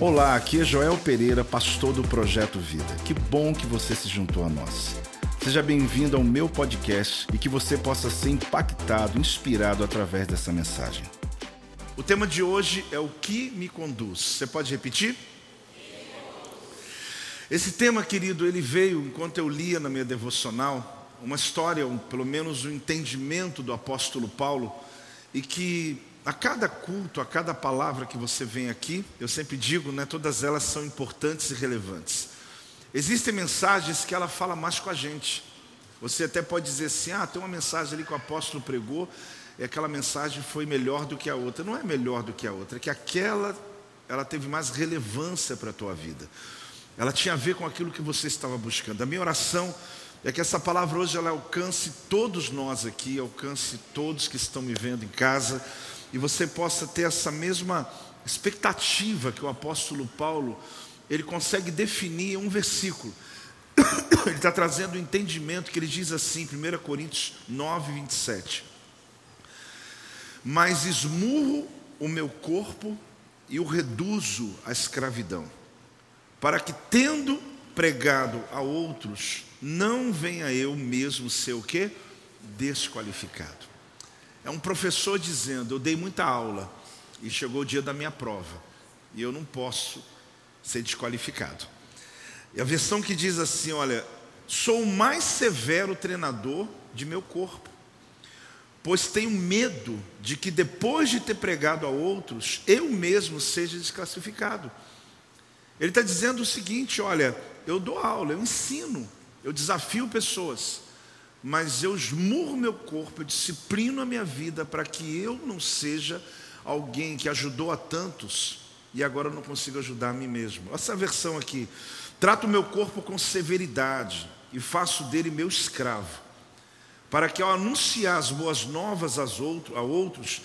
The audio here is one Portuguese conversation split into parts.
Olá, aqui é Joel Pereira, pastor do Projeto Vida. Que bom que você se juntou a nós. Seja bem-vindo ao meu podcast e que você possa ser impactado, inspirado através dessa mensagem. O tema de hoje é o que me conduz. Você pode repetir? Esse tema, querido, ele veio enquanto eu lia na minha devocional uma história, um, pelo menos o um entendimento do apóstolo Paulo, e que a cada culto, a cada palavra que você vem aqui, eu sempre digo, né, todas elas são importantes e relevantes. Existem mensagens que ela fala mais com a gente. Você até pode dizer assim: ah, tem uma mensagem ali que o apóstolo pregou, e aquela mensagem foi melhor do que a outra. Não é melhor do que a outra, é que aquela ela teve mais relevância para a tua vida. Ela tinha a ver com aquilo que você estava buscando. A minha oração é que essa palavra hoje ela alcance todos nós aqui, alcance todos que estão me vendo em casa e você possa ter essa mesma expectativa que o apóstolo Paulo ele consegue definir um versículo. Ele está trazendo o um entendimento que ele diz assim, 1 Coríntios 9, 27. Mas esmurro o meu corpo e o reduzo à escravidão, para que, tendo pregado a outros, não venha eu mesmo ser o quê? Desqualificado. É um professor dizendo: Eu dei muita aula e chegou o dia da minha prova e eu não posso ser desqualificado. E a versão que diz assim: Olha, sou o mais severo treinador de meu corpo, pois tenho medo de que depois de ter pregado a outros, eu mesmo seja desclassificado. Ele está dizendo o seguinte: Olha, eu dou aula, eu ensino, eu desafio pessoas mas eu esmurro meu corpo, eu disciplino a minha vida para que eu não seja alguém que ajudou a tantos e agora não consigo ajudar a mim mesmo. Essa versão aqui, trato meu corpo com severidade e faço dele meu escravo, para que ao anunciar as boas novas a outros,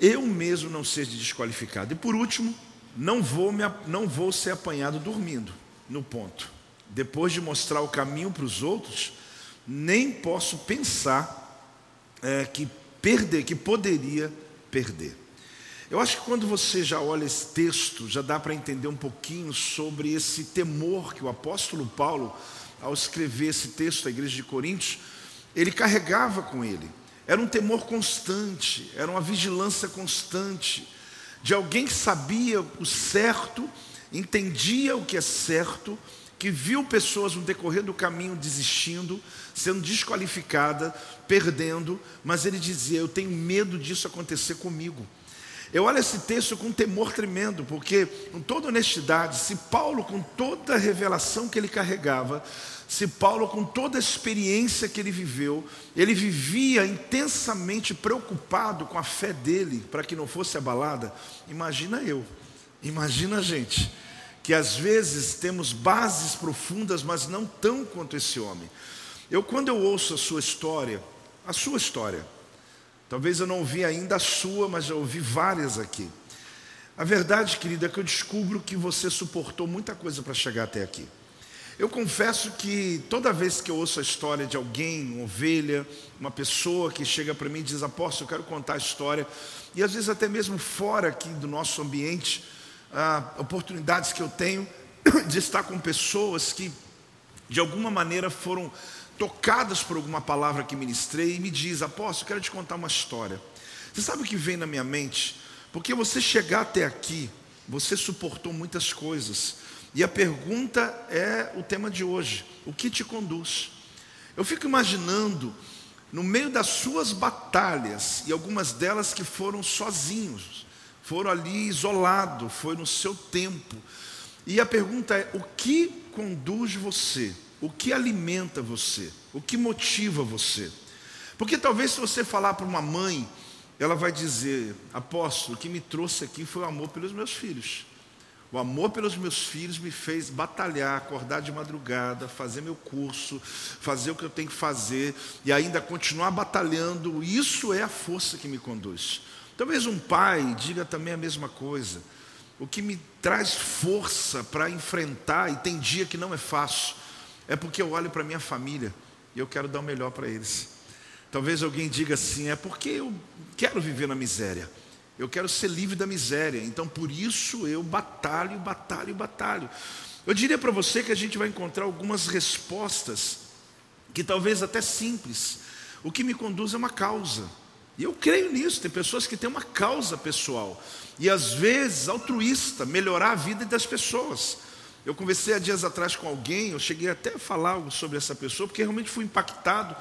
eu mesmo não seja desqualificado. E por último, não vou, me, não vou ser apanhado dormindo no ponto. Depois de mostrar o caminho para os outros, nem posso pensar é, que perder, que poderia perder. Eu acho que quando você já olha esse texto, já dá para entender um pouquinho sobre esse temor que o apóstolo Paulo, ao escrever esse texto à igreja de Coríntios, ele carregava com ele. Era um temor constante, era uma vigilância constante, de alguém que sabia o certo, entendia o que é certo, que viu pessoas no decorrer do caminho desistindo, sendo desqualificada, perdendo, mas ele dizia: Eu tenho medo disso acontecer comigo. Eu olho esse texto com um temor tremendo, porque, com toda honestidade, se Paulo, com toda a revelação que ele carregava, se Paulo, com toda a experiência que ele viveu, ele vivia intensamente preocupado com a fé dele, para que não fosse abalada, imagina eu, imagina a gente, que às vezes temos bases profundas, mas não tão quanto esse homem. Eu, quando eu ouço a sua história, a sua história, talvez eu não ouvi ainda a sua, mas já ouvi várias aqui. A verdade, querida, é que eu descubro que você suportou muita coisa para chegar até aqui. Eu confesso que toda vez que eu ouço a história de alguém, uma ovelha, uma pessoa que chega para mim e diz, apóstolo, eu quero contar a história, e às vezes até mesmo fora aqui do nosso ambiente, ah, oportunidades que eu tenho de estar com pessoas que de alguma maneira foram tocadas por alguma palavra que ministrei e me diz, apóstolo, quero te contar uma história. Você sabe o que vem na minha mente? Porque você chegar até aqui, você suportou muitas coisas. E a pergunta é o tema de hoje: o que te conduz? Eu fico imaginando, no meio das suas batalhas, e algumas delas que foram sozinhos, foram ali isolados, foi no seu tempo. E a pergunta é: o que conduz você? O que alimenta você? O que motiva você? Porque talvez se você falar para uma mãe, ela vai dizer: Apóstolo, o que me trouxe aqui foi o amor pelos meus filhos. O amor pelos meus filhos me fez batalhar, acordar de madrugada, fazer meu curso, fazer o que eu tenho que fazer e ainda continuar batalhando. Isso é a força que me conduz. Talvez um pai diga também a mesma coisa. O que me traz força para enfrentar, e tem dia que não é fácil, é porque eu olho para minha família e eu quero dar o melhor para eles. Talvez alguém diga assim: é porque eu quero viver na miséria. Eu quero ser livre da miséria. Então, por isso eu batalho, batalho, batalho. Eu diria para você que a gente vai encontrar algumas respostas, que talvez até simples. O que me conduz é uma causa. E eu creio nisso. Tem pessoas que têm uma causa pessoal. E às vezes altruísta, melhorar a vida das pessoas. Eu conversei há dias atrás com alguém, eu cheguei até a falar algo sobre essa pessoa, porque realmente fui impactado,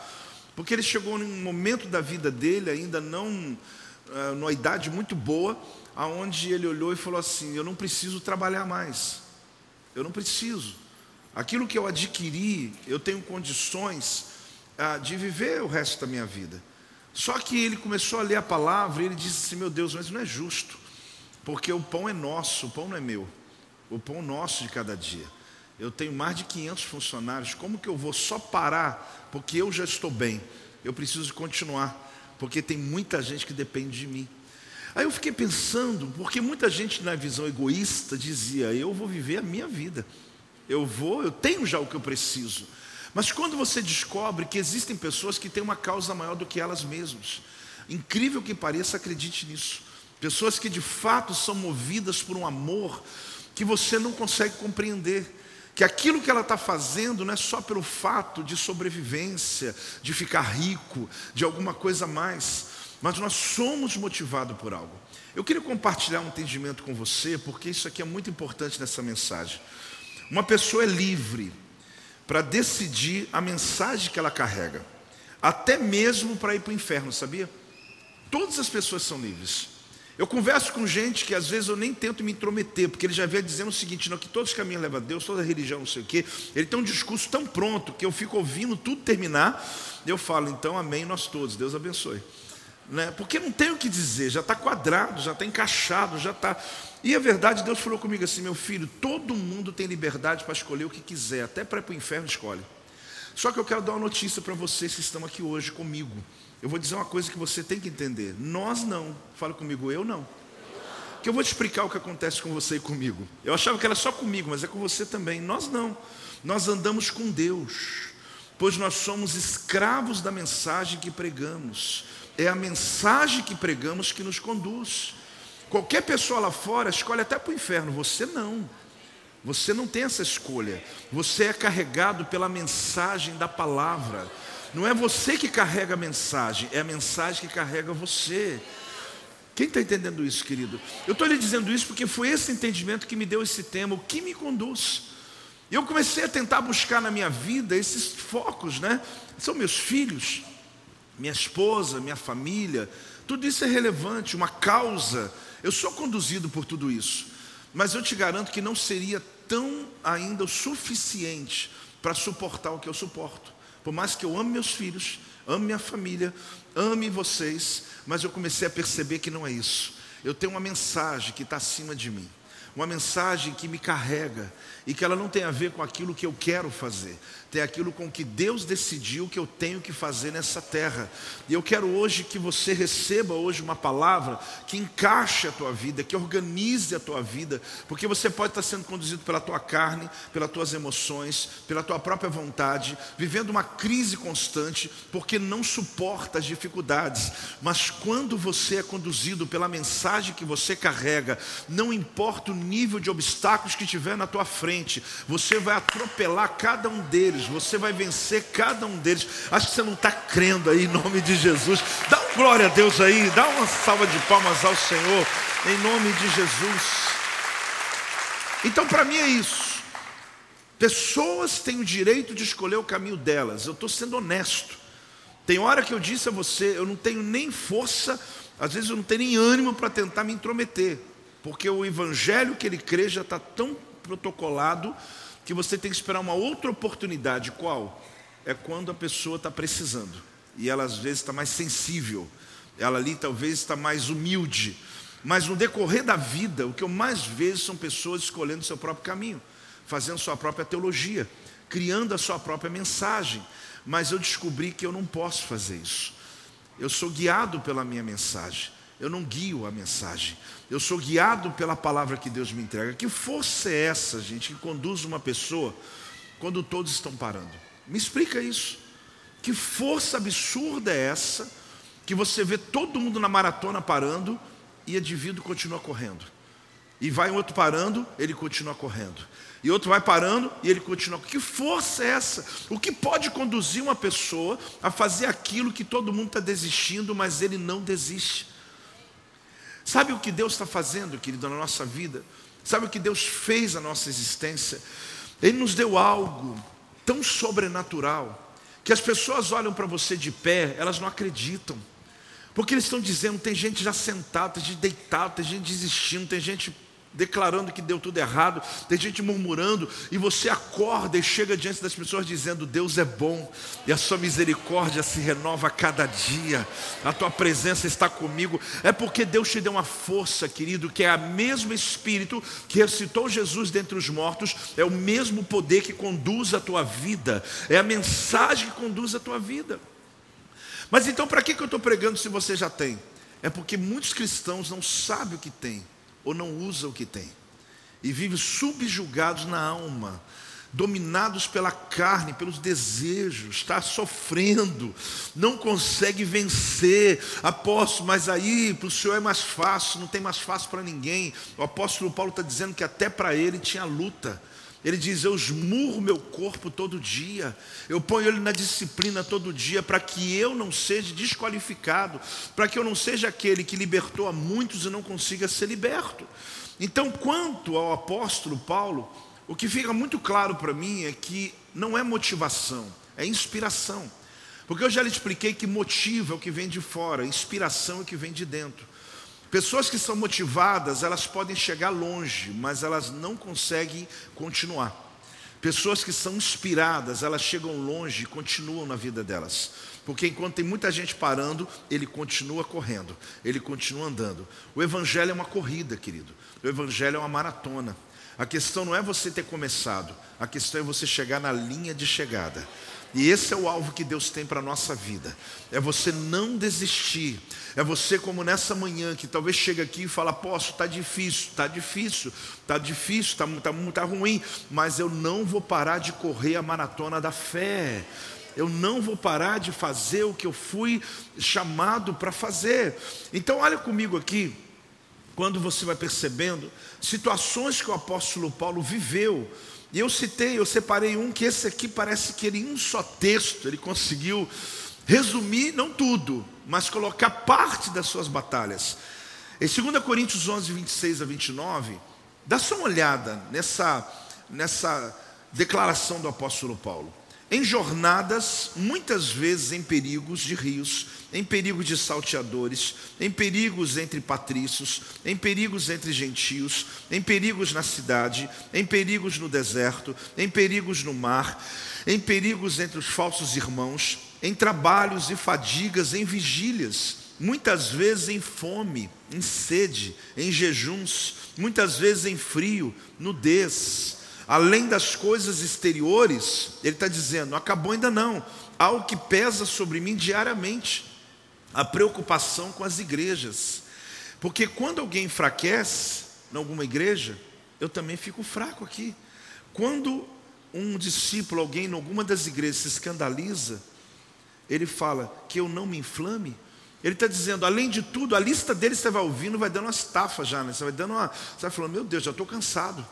porque ele chegou num momento da vida dele, ainda não uh, numa idade muito boa, aonde ele olhou e falou assim: Eu não preciso trabalhar mais, eu não preciso. Aquilo que eu adquiri, eu tenho condições uh, de viver o resto da minha vida. Só que ele começou a ler a palavra e ele disse assim: Meu Deus, mas não é justo, porque o pão é nosso, o pão não é meu, o pão nosso de cada dia. Eu tenho mais de 500 funcionários, como que eu vou só parar porque eu já estou bem? Eu preciso continuar porque tem muita gente que depende de mim. Aí eu fiquei pensando, porque muita gente na visão egoísta dizia: eu vou viver a minha vida, eu vou, eu tenho já o que eu preciso. Mas quando você descobre que existem pessoas que têm uma causa maior do que elas mesmas, incrível que pareça, acredite nisso. Pessoas que de fato são movidas por um amor que você não consegue compreender que aquilo que ela está fazendo não é só pelo fato de sobrevivência, de ficar rico, de alguma coisa mais, mas nós somos motivados por algo. Eu queria compartilhar um entendimento com você, porque isso aqui é muito importante nessa mensagem. Uma pessoa é livre para decidir a mensagem que ela carrega, até mesmo para ir para o inferno, sabia? Todas as pessoas são livres. Eu converso com gente que às vezes eu nem tento me intrometer, porque ele já vem dizendo o seguinte: não, que todos os caminhos levam a Deus, toda religião, não sei o quê. Ele tem um discurso tão pronto que eu fico ouvindo tudo terminar, e eu falo, então amém, nós todos, Deus abençoe. Né? Porque não tem o que dizer, já está quadrado, já está encaixado, já está. E a verdade, Deus falou comigo assim: meu filho, todo mundo tem liberdade para escolher o que quiser, até para ir para o inferno escolhe. Só que eu quero dar uma notícia para vocês que estão aqui hoje comigo. Eu vou dizer uma coisa que você tem que entender. Nós não. Fala comigo, eu não. Que eu vou te explicar o que acontece com você e comigo. Eu achava que era só comigo, mas é com você também. Nós não. Nós andamos com Deus, pois nós somos escravos da mensagem que pregamos. É a mensagem que pregamos que nos conduz. Qualquer pessoa lá fora escolhe até para o inferno, você não. Você não tem essa escolha. Você é carregado pela mensagem da palavra. Não é você que carrega a mensagem, é a mensagem que carrega você. Quem está entendendo isso, querido? Eu estou lhe dizendo isso porque foi esse entendimento que me deu esse tema, o que me conduz. Eu comecei a tentar buscar na minha vida esses focos, né? São meus filhos, minha esposa, minha família, tudo isso é relevante, uma causa. Eu sou conduzido por tudo isso, mas eu te garanto que não seria tão ainda o suficiente para suportar o que eu suporto. Por mais que eu ame meus filhos, ame minha família, ame vocês, mas eu comecei a perceber que não é isso. Eu tenho uma mensagem que está acima de mim, uma mensagem que me carrega e que ela não tem a ver com aquilo que eu quero fazer, tem aquilo com que Deus decidiu que eu tenho que fazer nessa terra. E eu quero hoje que você receba hoje uma palavra que encaixe a tua vida, que organize a tua vida, porque você pode estar sendo conduzido pela tua carne, pelas tuas emoções, pela tua própria vontade, vivendo uma crise constante, porque não suporta as dificuldades. Mas quando você é conduzido pela mensagem que você carrega, não importa o nível de obstáculos que tiver na tua frente, você vai atropelar cada um deles você vai vencer cada um deles. Acho que você não está crendo aí em nome de Jesus. Dá um glória a Deus aí, dá uma salva de palmas ao Senhor, em nome de Jesus. Então, para mim é isso. Pessoas têm o direito de escolher o caminho delas. Eu estou sendo honesto. Tem hora que eu disse a você, eu não tenho nem força, às vezes eu não tenho nem ânimo para tentar me intrometer, porque o evangelho que ele crê já está tão protocolado que você tem que esperar uma outra oportunidade. Qual? É quando a pessoa está precisando. E ela às vezes está mais sensível. Ela ali talvez está mais humilde. Mas no decorrer da vida, o que eu mais vejo são pessoas escolhendo seu próprio caminho, fazendo sua própria teologia, criando a sua própria mensagem. Mas eu descobri que eu não posso fazer isso. Eu sou guiado pela minha mensagem. Eu não guio a mensagem. Eu sou guiado pela palavra que Deus me entrega. Que força é essa, gente, que conduz uma pessoa quando todos estão parando? Me explica isso. Que força absurda é essa que você vê todo mundo na maratona parando e o indivíduo continua correndo. E vai um outro parando, ele continua correndo. E outro vai parando e ele continua. Que força é essa? O que pode conduzir uma pessoa a fazer aquilo que todo mundo está desistindo, mas ele não desiste? Sabe o que Deus está fazendo, querido, na nossa vida? Sabe o que Deus fez na nossa existência? Ele nos deu algo tão sobrenatural que as pessoas olham para você de pé, elas não acreditam. Porque eles estão dizendo, tem gente já sentada, tem gente deitada, tem gente desistindo, tem gente declarando que deu tudo errado, tem gente murmurando, e você acorda e chega diante das pessoas dizendo: Deus é bom, e a sua misericórdia se renova a cada dia, a tua presença está comigo. É porque Deus te deu uma força, querido, que é o mesmo Espírito que ressuscitou Jesus dentre os mortos, é o mesmo poder que conduz a tua vida, é a mensagem que conduz a tua vida. Mas então, para que eu estou pregando se você já tem? É porque muitos cristãos não sabem o que tem ou não usa o que tem, e vive subjugados na alma, dominados pela carne, pelos desejos, está sofrendo, não consegue vencer. Apóstolo, mas aí para o Senhor é mais fácil, não tem mais fácil para ninguém. O apóstolo Paulo está dizendo que até para ele tinha luta. Ele diz: Eu esmurro meu corpo todo dia, eu ponho ele na disciplina todo dia, para que eu não seja desqualificado, para que eu não seja aquele que libertou a muitos e não consiga ser liberto. Então, quanto ao apóstolo Paulo, o que fica muito claro para mim é que não é motivação, é inspiração. Porque eu já lhe expliquei que motivo é o que vem de fora, inspiração é o que vem de dentro. Pessoas que são motivadas, elas podem chegar longe, mas elas não conseguem continuar. Pessoas que são inspiradas, elas chegam longe e continuam na vida delas. Porque enquanto tem muita gente parando, ele continua correndo, ele continua andando. O Evangelho é uma corrida, querido. O Evangelho é uma maratona. A questão não é você ter começado, a questão é você chegar na linha de chegada. E esse é o alvo que Deus tem para a nossa vida. É você não desistir. É você como nessa manhã que talvez chega aqui e fala, posso, está difícil, está difícil, está difícil, está tá, tá ruim, mas eu não vou parar de correr a maratona da fé. Eu não vou parar de fazer o que eu fui chamado para fazer. Então olha comigo aqui, quando você vai percebendo situações que o apóstolo Paulo viveu e eu citei, eu separei um que esse aqui parece que ele em um só texto ele conseguiu resumir, não tudo, mas colocar parte das suas batalhas. Em 2 Coríntios 11, 26 a 29, dá só uma olhada nessa, nessa declaração do apóstolo Paulo em jornadas, muitas vezes em perigos de rios, em perigos de salteadores, em perigos entre patrícios, em perigos entre gentios, em perigos na cidade, em perigos no deserto, em perigos no mar, em perigos entre os falsos irmãos, em trabalhos e fadigas, em vigílias, muitas vezes em fome, em sede, em jejuns, muitas vezes em frio, nudez Além das coisas exteriores, ele está dizendo: acabou ainda não. Há o que pesa sobre mim diariamente, a preocupação com as igrejas. Porque quando alguém enfraquece em alguma igreja, eu também fico fraco aqui. Quando um discípulo, alguém em alguma das igrejas se escandaliza, ele fala que eu não me inflame. Ele está dizendo, além de tudo, a lista dele você vai ouvindo, vai dando umas tafas já, né? Você vai dando uma. Você vai falando, meu Deus, já estou cansado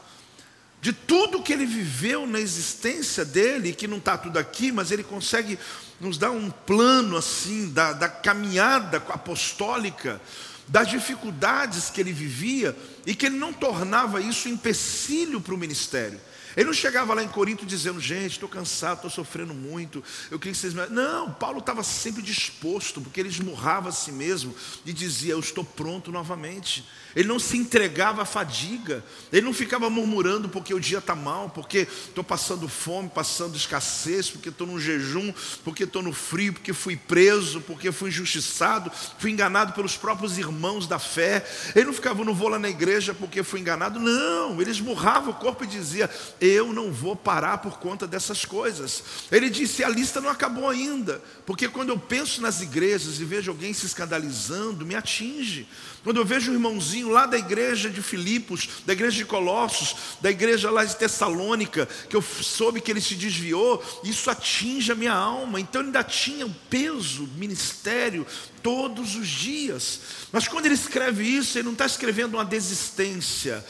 de tudo que ele viveu na existência dele, que não está tudo aqui, mas ele consegue nos dar um plano assim da, da caminhada apostólica, das dificuldades que ele vivia e que ele não tornava isso empecilho para o ministério. Ele não chegava lá em Corinto dizendo, gente, estou cansado, estou sofrendo muito, eu queria que vocês me... Não, Paulo estava sempre disposto, porque ele esmurrava a si mesmo e dizia, eu estou pronto novamente. Ele não se entregava à fadiga, ele não ficava murmurando porque o dia está mal, porque estou passando fome, passando escassez, porque estou no jejum, porque estou no frio, porque fui preso, porque fui injustiçado, fui enganado pelos próprios irmãos da fé. Ele não ficava, não vou lá na igreja porque fui enganado. Não, ele esmurrava o corpo e dizia, eu não vou parar por conta dessas coisas. Ele disse: a lista não acabou ainda, porque quando eu penso nas igrejas e vejo alguém se escandalizando, me atinge. Quando eu vejo um irmãozinho lá da igreja de Filipos, da igreja de Colossos, da igreja lá de Tessalônica, que eu soube que ele se desviou, isso atinge a minha alma. Então ele ainda tinha o peso, ministério, todos os dias. Mas quando ele escreve isso, ele não está escrevendo uma desistência,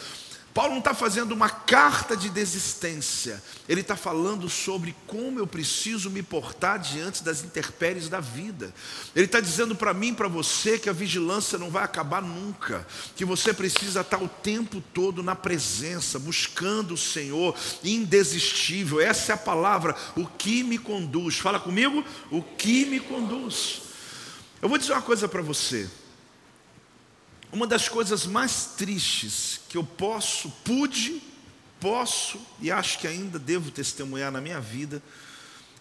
Paulo não está fazendo uma carta de desistência, ele está falando sobre como eu preciso me portar diante das intempéries da vida. Ele está dizendo para mim, para você, que a vigilância não vai acabar nunca, que você precisa estar o tempo todo na presença, buscando o Senhor, indesistível. Essa é a palavra, o que me conduz. Fala comigo, o que me conduz. Eu vou dizer uma coisa para você. Uma das coisas mais tristes que eu posso, pude, posso e acho que ainda devo testemunhar na minha vida,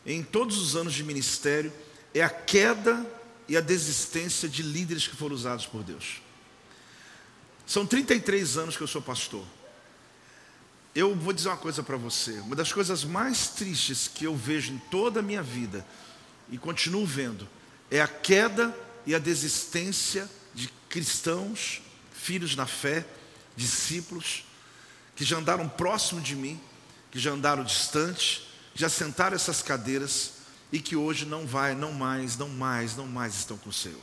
em todos os anos de ministério, é a queda e a desistência de líderes que foram usados por Deus. São 33 anos que eu sou pastor. Eu vou dizer uma coisa para você: uma das coisas mais tristes que eu vejo em toda a minha vida, e continuo vendo, é a queda e a desistência de cristãos, filhos na fé, discípulos, que já andaram próximo de mim, que já andaram distante, já sentaram essas cadeiras e que hoje não vai, não mais, não mais, não mais estão com o Senhor.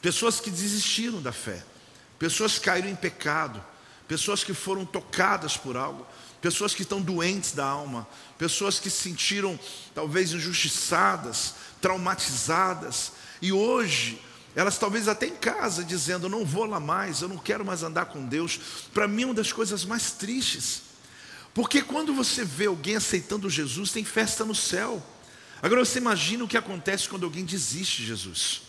Pessoas que desistiram da fé, pessoas que caíram em pecado, pessoas que foram tocadas por algo, pessoas que estão doentes da alma, pessoas que se sentiram talvez injustiçadas, traumatizadas, e hoje elas talvez até em casa dizendo: não vou lá mais, eu não quero mais andar com Deus. Para mim, é uma das coisas mais tristes, porque quando você vê alguém aceitando Jesus, tem festa no céu. Agora você imagina o que acontece quando alguém desiste de Jesus.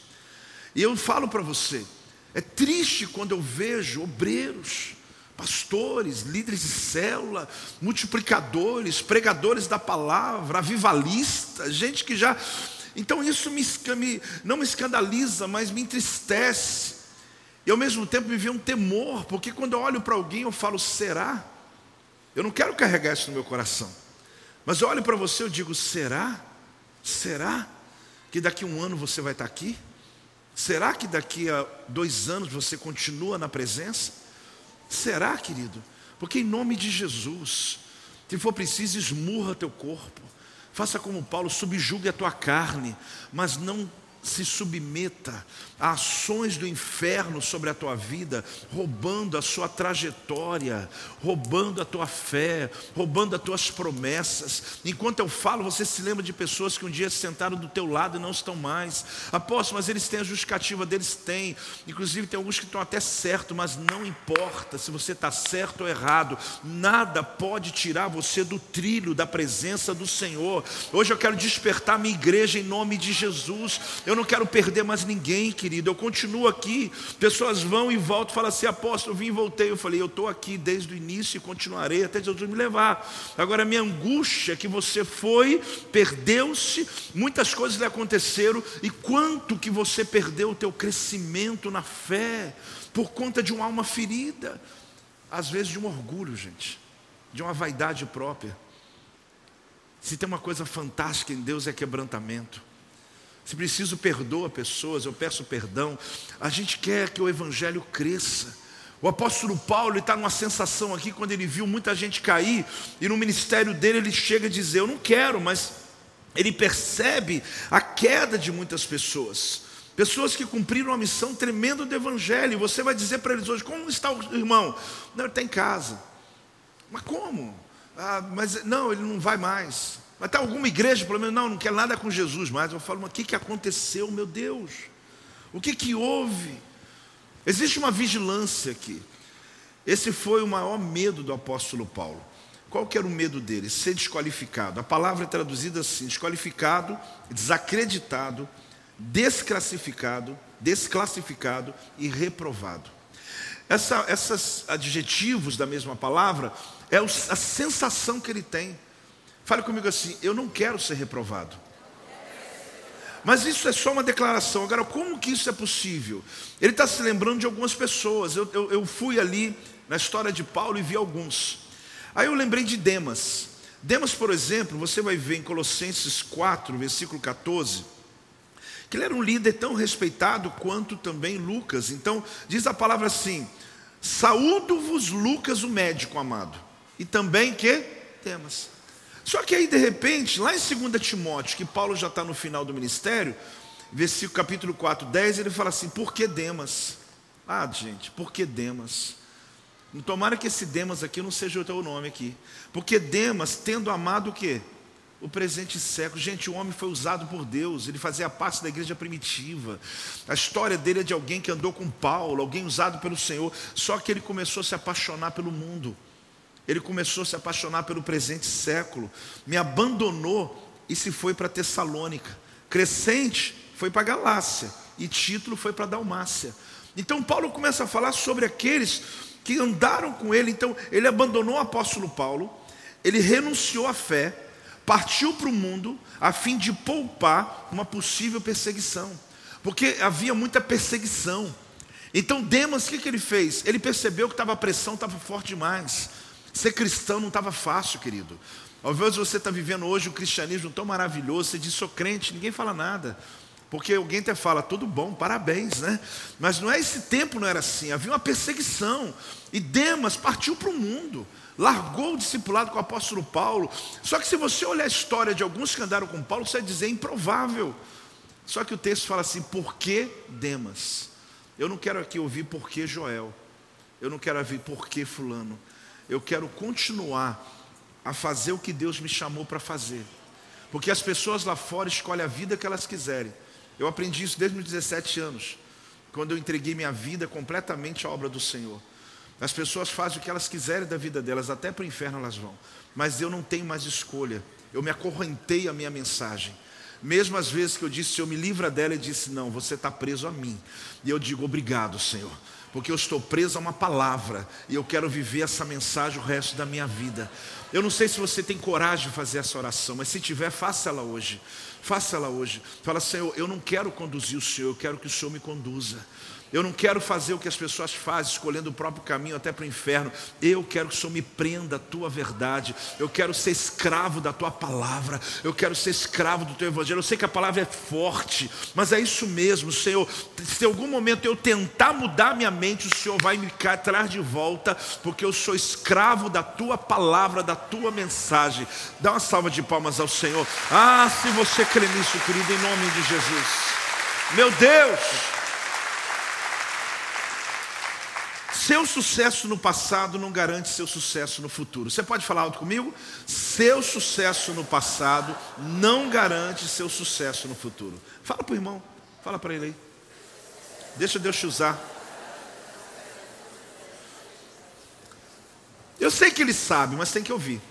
E eu falo para você: é triste quando eu vejo obreiros, pastores, líderes de célula, multiplicadores, pregadores da palavra, avivalistas, gente que já então isso me, me, não me escandaliza, mas me entristece. E ao mesmo tempo me vê um temor, porque quando eu olho para alguém eu falo, será? Eu não quero carregar isso no meu coração. Mas eu olho para você e digo, será? Será que daqui a um ano você vai estar aqui? Será que daqui a dois anos você continua na presença? Será, querido? Porque em nome de Jesus, se for preciso, esmurra teu corpo. Faça como Paulo, subjugue a tua carne, mas não se submeta ações do inferno sobre a tua vida, roubando a sua trajetória, roubando a tua fé, roubando as tuas promessas. Enquanto eu falo, você se lembra de pessoas que um dia se sentaram do teu lado e não estão mais. Apóstolo, mas eles têm a justificativa deles, têm. Inclusive tem alguns que estão até certo, mas não importa se você está certo ou errado. Nada pode tirar você do trilho da presença do Senhor. Hoje eu quero despertar minha igreja em nome de Jesus. Eu eu não quero perder mais ninguém, querido. Eu continuo aqui. Pessoas vão e voltam, falam assim: apóstolo, vim e voltei. Eu falei: eu estou aqui desde o início e continuarei até Jesus me levar. Agora, a minha angústia é que você foi, perdeu-se, muitas coisas lhe aconteceram, e quanto que você perdeu o teu crescimento na fé por conta de uma alma ferida, às vezes de um orgulho, gente, de uma vaidade própria. Se tem uma coisa fantástica em Deus é quebrantamento. Se preciso, perdoa pessoas, eu peço perdão. A gente quer que o Evangelho cresça. O apóstolo Paulo está numa sensação aqui, quando ele viu muita gente cair, e no ministério dele ele chega a dizer: Eu não quero, mas ele percebe a queda de muitas pessoas. Pessoas que cumpriram uma missão tremenda do Evangelho. E você vai dizer para eles hoje: Como está o irmão? Não, ele está em casa. Mas como? Ah, mas não, ele não vai mais. Mas está alguma igreja, pelo menos, não, não quer nada com Jesus mais. Eu falo, mas o que, que aconteceu, meu Deus? O que, que houve? Existe uma vigilância aqui. Esse foi o maior medo do apóstolo Paulo. Qual que era o medo dele? Ser desqualificado. A palavra é traduzida assim: desqualificado, desacreditado, desclassificado, desclassificado e reprovado. Esses adjetivos da mesma palavra é a sensação que ele tem. Fale comigo assim: eu não quero ser reprovado. Mas isso é só uma declaração. Agora, como que isso é possível? Ele está se lembrando de algumas pessoas. Eu, eu, eu fui ali na história de Paulo e vi alguns. Aí eu lembrei de Demas. Demas, por exemplo, você vai ver em Colossenses 4, versículo 14, que ele era um líder tão respeitado quanto também Lucas. Então, diz a palavra assim: Saúdo-vos, Lucas, o médico amado, e também que Demas. Só que aí, de repente, lá em 2 Timóteo, que Paulo já está no final do ministério, versículo capítulo 4, 10, ele fala assim: Por que Demas? Ah, gente, por que Demas? Tomara que esse Demas aqui não seja o teu nome aqui. Porque Demas, tendo amado o quê? O presente século. Gente, o homem foi usado por Deus, ele fazia parte da igreja primitiva. A história dele é de alguém que andou com Paulo, alguém usado pelo Senhor. Só que ele começou a se apaixonar pelo mundo. Ele começou a se apaixonar pelo presente século. Me abandonou e se foi para Tessalônica. Crescente foi para Galácia. E Título foi para Dalmácia. Então Paulo começa a falar sobre aqueles que andaram com ele. Então, ele abandonou o apóstolo Paulo, ele renunciou à fé, partiu para o mundo a fim de poupar uma possível perseguição, porque havia muita perseguição. Então, Demas, o que, que ele fez? Ele percebeu que tava, a pressão estava forte demais. Ser cristão não estava fácil, querido. Às vezes você está vivendo hoje um cristianismo tão maravilhoso, você diz, sou crente, ninguém fala nada. Porque alguém até fala, tudo bom, parabéns, né? Mas não é esse tempo, não era assim, havia uma perseguição. E Demas partiu para o mundo, largou o discipulado com o apóstolo Paulo. Só que se você olhar a história de alguns que andaram com Paulo, você vai dizer improvável. Só que o texto fala assim, por que Demas? Eu não quero aqui ouvir por que Joel. Eu não quero ouvir por que fulano. Eu quero continuar a fazer o que Deus me chamou para fazer. Porque as pessoas lá fora escolhem a vida que elas quiserem. Eu aprendi isso desde meus 17 anos, quando eu entreguei minha vida completamente à obra do Senhor. As pessoas fazem o que elas quiserem da vida delas, até para o inferno elas vão. Mas eu não tenho mais escolha. Eu me acorrentei à minha mensagem. Mesmo às vezes que eu disse, Senhor, me livra dela, ele disse, não, você está preso a mim. E eu digo, obrigado, Senhor porque eu estou preso a uma palavra e eu quero viver essa mensagem o resto da minha vida. Eu não sei se você tem coragem de fazer essa oração, mas se tiver, faça ela hoje. Faça ela hoje. Fala, Senhor, eu não quero conduzir o Senhor, eu quero que o Senhor me conduza. Eu não quero fazer o que as pessoas fazem, escolhendo o próprio caminho até para o inferno. Eu quero que o Senhor me prenda a tua verdade. Eu quero ser escravo da tua palavra. Eu quero ser escravo do teu evangelho. Eu sei que a palavra é forte, mas é isso mesmo, Senhor. Se em algum momento eu tentar mudar minha mente, o Senhor vai me trazer de volta, porque eu sou escravo da tua palavra, da tua mensagem. Dá uma salva de palmas ao Senhor. Ah, se você crê nisso, querido, em nome de Jesus. Meu Deus! Seu sucesso no passado não garante seu sucesso no futuro. Você pode falar alto comigo? Seu sucesso no passado não garante seu sucesso no futuro. Fala para o irmão, fala para ele aí. Deixa Deus te usar. Eu sei que ele sabe, mas tem que ouvir.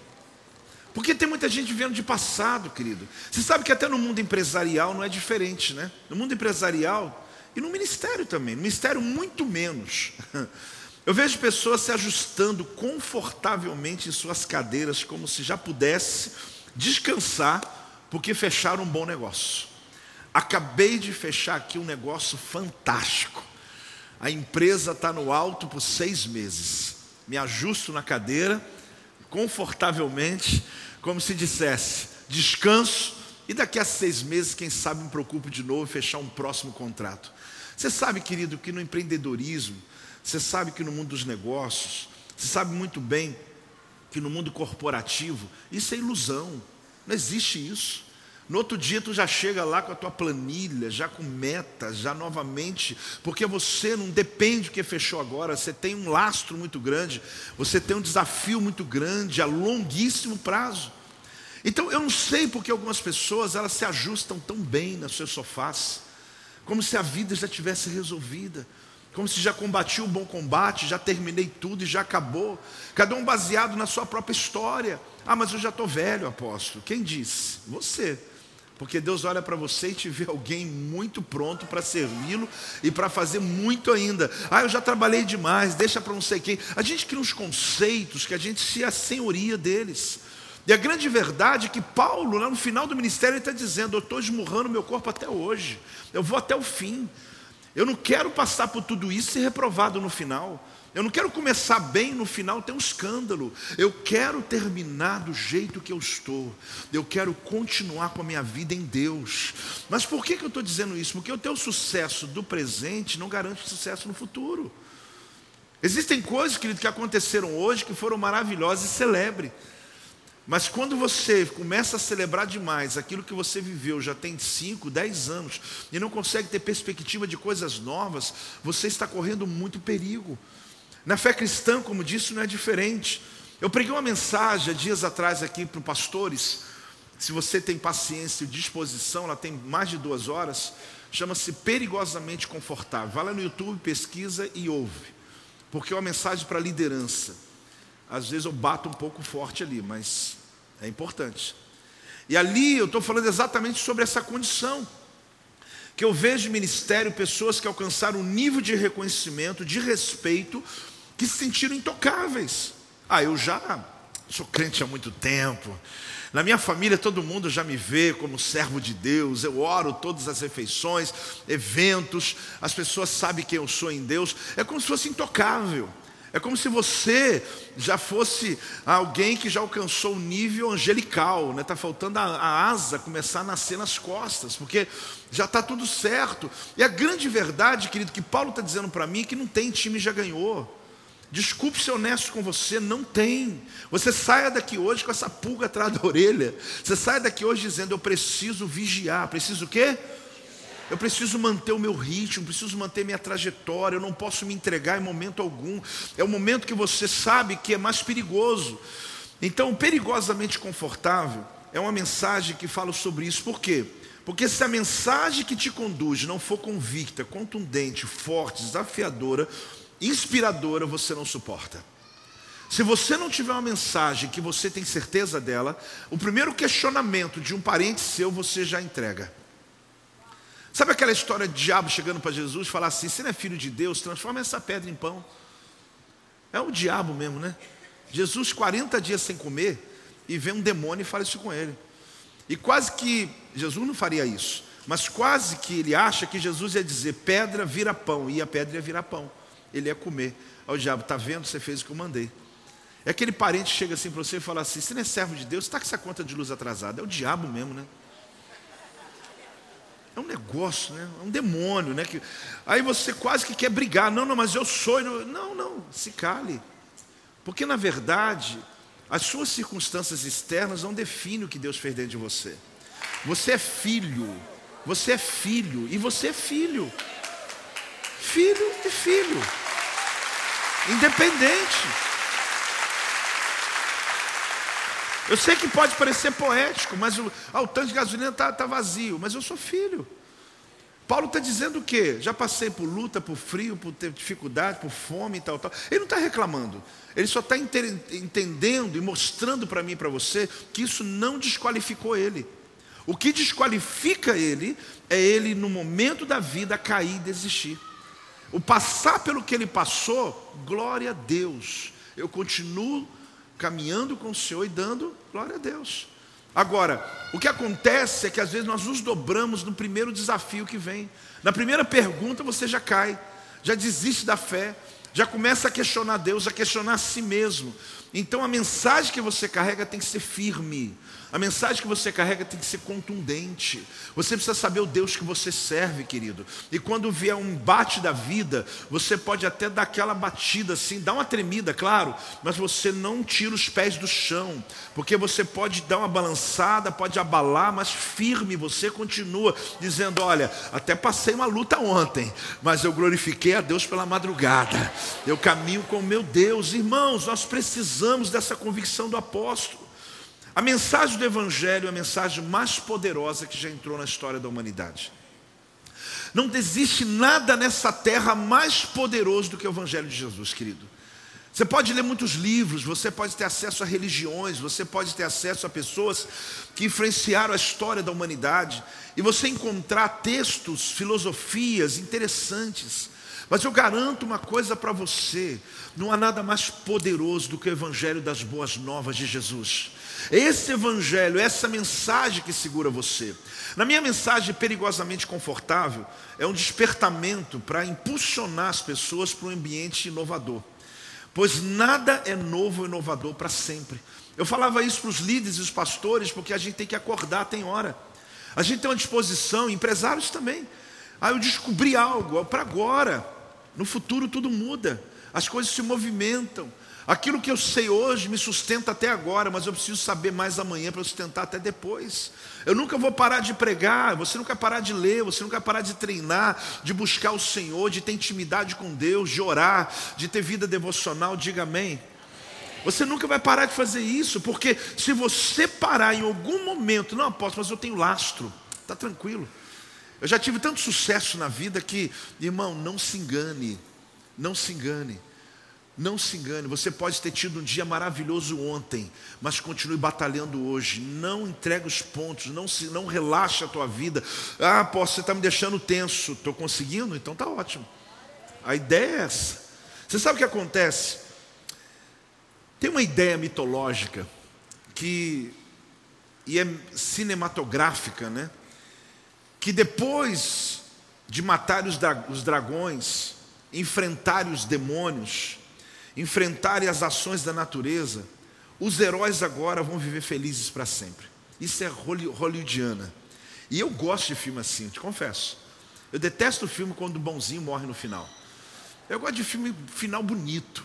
Porque tem muita gente vivendo de passado, querido. Você sabe que até no mundo empresarial não é diferente, né? No mundo empresarial e no ministério também. No ministério, muito menos. Eu vejo pessoas se ajustando confortavelmente em suas cadeiras, como se já pudesse descansar, porque fecharam um bom negócio. Acabei de fechar aqui um negócio fantástico. A empresa está no alto por seis meses. Me ajusto na cadeira, confortavelmente, como se dissesse: descanso, e daqui a seis meses, quem sabe, me preocupo de novo e fechar um próximo contrato. Você sabe, querido, que no empreendedorismo, você sabe que no mundo dos negócios, você sabe muito bem que no mundo corporativo, isso é ilusão, não existe isso. No outro dia tu já chega lá com a tua planilha, já com metas, já novamente, porque você não depende do que fechou agora, você tem um lastro muito grande, você tem um desafio muito grande a longuíssimo prazo. Então eu não sei porque algumas pessoas elas se ajustam tão bem nas seus sofás, como se a vida já tivesse resolvida como se já combati o bom combate, já terminei tudo e já acabou. Cada um baseado na sua própria história. Ah, mas eu já estou velho, apóstolo. Quem disse? Você. Porque Deus olha para você e te vê alguém muito pronto para servi-lo e para fazer muito ainda. Ah, eu já trabalhei demais, deixa para não sei quem. A gente cria uns conceitos que a gente se assenhoria deles. E a grande verdade é que Paulo, lá no final do ministério, ele está dizendo: Eu estou esmurrando meu corpo até hoje, eu vou até o fim. Eu não quero passar por tudo isso e ser reprovado no final. Eu não quero começar bem no final ter um escândalo. Eu quero terminar do jeito que eu estou. Eu quero continuar com a minha vida em Deus. Mas por que, que eu estou dizendo isso? Porque o teu sucesso do presente não garante sucesso no futuro. Existem coisas, querido, que aconteceram hoje que foram maravilhosas e celebre. Mas quando você começa a celebrar demais aquilo que você viveu já tem 5, 10 anos e não consegue ter perspectiva de coisas novas, você está correndo muito perigo. Na fé cristã, como disse, não é diferente. Eu preguei uma mensagem há dias atrás aqui para pastores. Se você tem paciência e disposição, ela tem mais de duas horas. Chama-se Perigosamente Confortável. Vai lá no YouTube, pesquisa e ouve porque é uma mensagem para liderança. Às vezes eu bato um pouco forte ali, mas é importante. E ali eu estou falando exatamente sobre essa condição. Que eu vejo ministério pessoas que alcançaram um nível de reconhecimento, de respeito, que se sentiram intocáveis. Ah, eu já sou crente há muito tempo, na minha família, todo mundo já me vê como servo de Deus. Eu oro todas as refeições, eventos, as pessoas sabem quem eu sou em Deus. É como se fosse intocável. É como se você já fosse alguém que já alcançou o nível angelical, né? Tá faltando a, a, asa começar a nascer nas costas, porque já está tudo certo. E a grande verdade, querido, que Paulo está dizendo para mim é que não tem time já ganhou. Desculpe ser honesto com você, não tem. Você saia daqui hoje com essa pulga atrás da orelha. Você saia daqui hoje dizendo: Eu preciso vigiar. Preciso o quê? Eu preciso manter o meu ritmo, preciso manter minha trajetória, eu não posso me entregar em momento algum. É o momento que você sabe que é mais perigoso. Então, perigosamente confortável é uma mensagem que fala sobre isso. Por quê? Porque se a mensagem que te conduz não for convicta, contundente, forte, desafiadora, inspiradora você não suporta. Se você não tiver uma mensagem que você tem certeza dela, o primeiro questionamento de um parente seu você já entrega. Sabe aquela história de diabo chegando para Jesus e falar assim: você não é filho de Deus, transforma essa pedra em pão. É o diabo mesmo, né? Jesus, 40 dias sem comer, e vem um demônio e fala isso com ele. E quase que, Jesus não faria isso, mas quase que ele acha que Jesus ia dizer: pedra vira pão, e a pedra ia virar pão ele ia comer. Aí o diabo, está vendo? Você fez o que eu mandei. É aquele parente que chega assim para você e fala assim: você não é servo de Deus, está com essa conta de luz atrasada. É o diabo mesmo, né? É um negócio, né? É um demônio, né? Que... Aí você quase que quer brigar. Não, não, mas eu sou. Não, não, se cale. Porque na verdade, as suas circunstâncias externas não definem o que Deus fez dentro de você. Você é filho. Você é filho. E você é filho. Filho e filho independente. Eu sei que pode parecer poético, mas o, ah, o tanque de gasolina está tá vazio, mas eu sou filho. Paulo está dizendo o quê? Já passei por luta, por frio, por ter dificuldade, por fome e tal, tal. Ele não está reclamando. Ele só está entendendo e mostrando para mim e para você que isso não desqualificou ele. O que desqualifica ele é ele, no momento da vida, cair e desistir. O passar pelo que ele passou, glória a Deus. Eu continuo caminhando com o Senhor e dando glória a Deus. Agora, o que acontece é que às vezes nós nos dobramos no primeiro desafio que vem. Na primeira pergunta você já cai, já desiste da fé, já começa a questionar Deus, a questionar a si mesmo. Então a mensagem que você carrega tem que ser firme. A mensagem que você carrega tem que ser contundente. Você precisa saber o Deus que você serve, querido. E quando vier um bate da vida, você pode até dar aquela batida assim, dar uma tremida, claro, mas você não tira os pés do chão, porque você pode dar uma balançada, pode abalar, mas firme, você continua dizendo: Olha, até passei uma luta ontem, mas eu glorifiquei a Deus pela madrugada. Eu caminho com o meu Deus. Irmãos, nós precisamos dessa convicção do apóstolo. A mensagem do Evangelho é a mensagem mais poderosa que já entrou na história da humanidade. Não existe nada nessa terra mais poderoso do que o Evangelho de Jesus, querido. Você pode ler muitos livros, você pode ter acesso a religiões, você pode ter acesso a pessoas que influenciaram a história da humanidade, e você encontrar textos, filosofias interessantes. Mas eu garanto uma coisa para você: não há nada mais poderoso do que o Evangelho das Boas Novas de Jesus. Esse evangelho, essa mensagem que segura você. Na minha mensagem perigosamente confortável, é um despertamento para impulsionar as pessoas para um ambiente inovador. pois nada é novo e inovador para sempre. Eu falava isso para os líderes e os pastores, porque a gente tem que acordar, tem hora. A gente tem uma disposição, empresários também. Ah, eu descobri algo, é para agora. No futuro tudo muda, as coisas se movimentam. Aquilo que eu sei hoje me sustenta até agora, mas eu preciso saber mais amanhã para sustentar até depois. Eu nunca vou parar de pregar, você nunca parar de ler, você nunca parar de treinar, de buscar o Senhor, de ter intimidade com Deus, de orar, de ter vida devocional, diga amém. Você nunca vai parar de fazer isso, porque se você parar em algum momento, não aposto, mas eu tenho lastro, está tranquilo. Eu já tive tanto sucesso na vida que, irmão, não se engane, não se engane. Não se engane, você pode ter tido um dia maravilhoso ontem, mas continue batalhando hoje. Não entregue os pontos, não, se, não relaxe a tua vida. Ah, posso, você está me deixando tenso. Estou conseguindo? Então está ótimo. A ideia é essa. Você sabe o que acontece? Tem uma ideia mitológica que e é cinematográfica, né? Que depois de matar os, dragões, enfrentar os demônios, enfrentarem as ações da natureza, os heróis agora vão viver felizes para sempre. Isso é hollywoodiana. E eu gosto de filme assim, te confesso. Eu detesto o filme quando o bonzinho morre no final. Eu gosto de filme final bonito.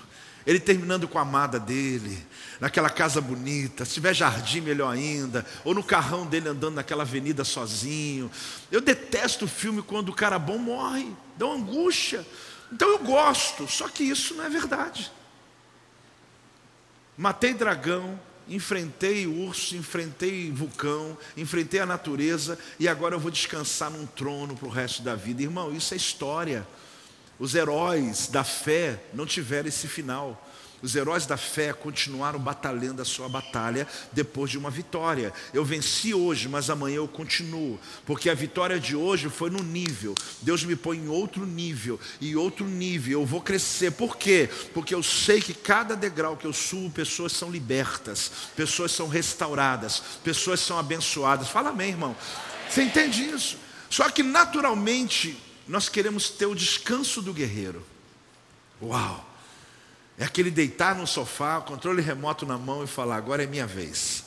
Ele terminando com a amada dele, naquela casa bonita, se tiver jardim, melhor ainda, ou no carrão dele andando naquela avenida sozinho. Eu detesto o filme quando o cara bom morre, dá uma angústia. Então eu gosto, só que isso não é verdade. Matei dragão, enfrentei urso, enfrentei vulcão, enfrentei a natureza e agora eu vou descansar num trono para o resto da vida. Irmão, isso é história. Os heróis da fé não tiveram esse final. Os heróis da fé continuaram batalhando a sua batalha depois de uma vitória. Eu venci hoje, mas amanhã eu continuo, porque a vitória de hoje foi no nível. Deus me põe em outro nível, e outro nível eu vou crescer. Por quê? Porque eu sei que cada degrau que eu subo, pessoas são libertas, pessoas são restauradas, pessoas são abençoadas. Fala amém, irmão. Você entende isso? Só que naturalmente nós queremos ter o descanso do guerreiro. Uau! É aquele deitar no sofá, controle remoto na mão e falar: agora é minha vez.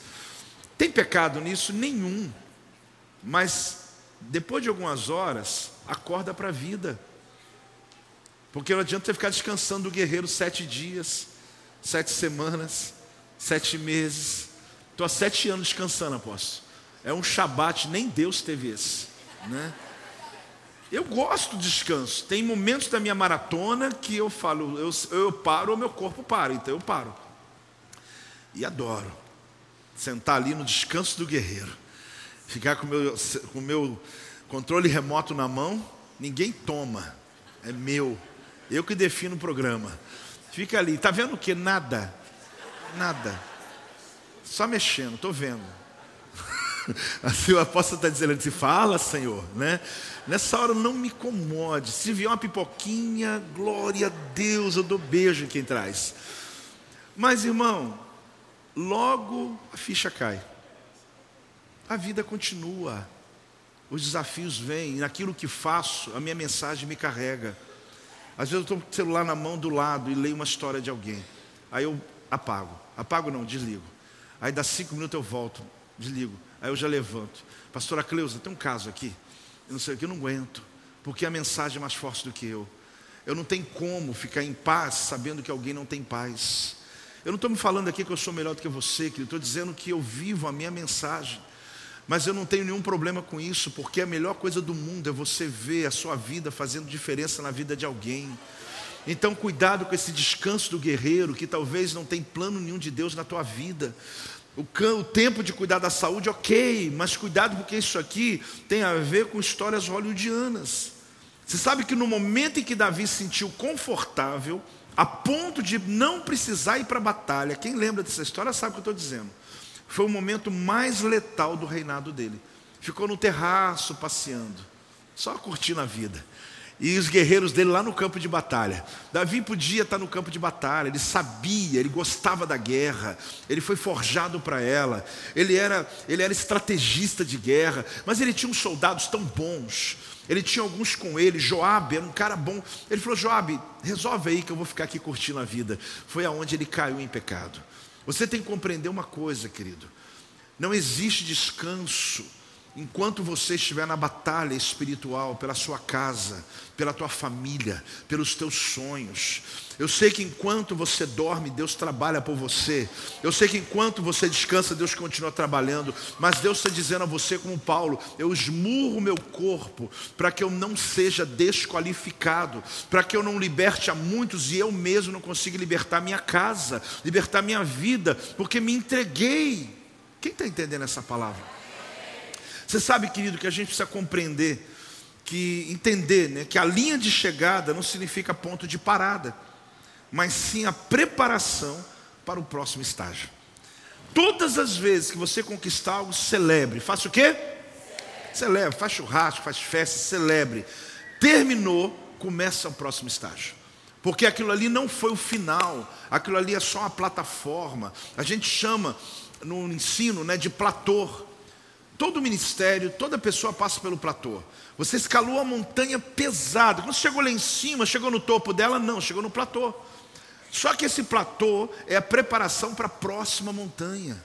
Tem pecado nisso? Nenhum. Mas depois de algumas horas, acorda para a vida. Porque não adianta você ficar descansando do guerreiro sete dias, sete semanas, sete meses. Estou há sete anos descansando, apóstolo. É um shabat, nem Deus teve esse. Né? Eu gosto de descanso. Tem momentos da minha maratona que eu falo, eu, eu paro ou meu corpo para, então eu paro. E adoro sentar ali no descanso do guerreiro, ficar com o meu, com meu controle remoto na mão, ninguém toma, é meu, eu que defino o programa. Fica ali, tá vendo o que? Nada, nada, só mexendo, estou vendo. Assim o apóstolo está dizendo, ele disse, fala Senhor, né? Nessa hora não me incomode. Se vier uma pipoquinha, glória a Deus, eu dou beijo em quem traz. Mas, irmão, logo a ficha cai. A vida continua. Os desafios vêm. Naquilo que faço, a minha mensagem me carrega. Às vezes eu estou com o celular na mão do lado e leio uma história de alguém. Aí eu apago. Apago não, desligo. Aí dá cinco minutos eu volto, desligo. Aí eu já levanto. Pastora Cleusa, tem um caso aqui eu não sei o que, eu não aguento, porque a mensagem é mais forte do que eu. Eu não tenho como ficar em paz sabendo que alguém não tem paz. Eu não estou me falando aqui que eu sou melhor do que você, que eu estou dizendo que eu vivo a minha mensagem. Mas eu não tenho nenhum problema com isso, porque a melhor coisa do mundo é você ver a sua vida fazendo diferença na vida de alguém. Então, cuidado com esse descanso do guerreiro, que talvez não tem plano nenhum de Deus na tua vida. O, tempo de cuidar da saúde, ok, mas cuidado porque isso aqui tem a ver com histórias hollywoodianas. Você sabe que no momento em que Davi se sentiu confortável, a ponto de não precisar ir para a batalha, quem lembra dessa história sabe o que eu estou dizendo. Foi o momento mais letal do reinado dele. Ficou no terraço passeando, só curtindo a vida e os guerreiros dele lá no campo de batalha. Davi podia estar no campo de batalha, ele sabia, ele gostava da guerra, ele foi forjado para ela, ele era, ele era estrategista de guerra, mas ele tinha uns soldados tão bons, Ele tinha alguns com ele, Joabe era um cara bom. Ele falou: Joabe, resolve aí que eu vou ficar aqui curtindo a vida. Foi aonde ele caiu em pecado. Você tem que compreender uma coisa, querido. Não existe descanso enquanto você estiver na batalha espiritual pela sua casa, pela tua família, pelos teus sonhos. Eu sei que enquanto você dorme, Deus trabalha por você. Eu sei que enquanto você descansa, Deus continua trabalhando. Mas Deus está dizendo a você, como Paulo: eu esmurro meu corpo para que eu não seja desqualificado, para que eu não liberte a muitos e eu mesmo não consiga libertar minha casa, libertar minha vida, porque me entreguei. Quem está entendendo essa palavra? Você sabe, querido, que a gente precisa compreender, que entender, né, que a linha de chegada não significa ponto de parada, mas sim a preparação para o próximo estágio. Todas as vezes que você conquistar algo, celebre. Faça o quê? Celebre, faz churrasco, faz festa, celebre. Terminou, começa o próximo estágio. Porque aquilo ali não foi o final, aquilo ali é só uma plataforma. A gente chama no ensino né, de platô. Todo ministério, toda pessoa passa pelo platô. Você escalou a montanha pesada. Quando chegou lá em cima, chegou no topo dela? Não, chegou no platô. Só que esse platô é a preparação para a próxima montanha.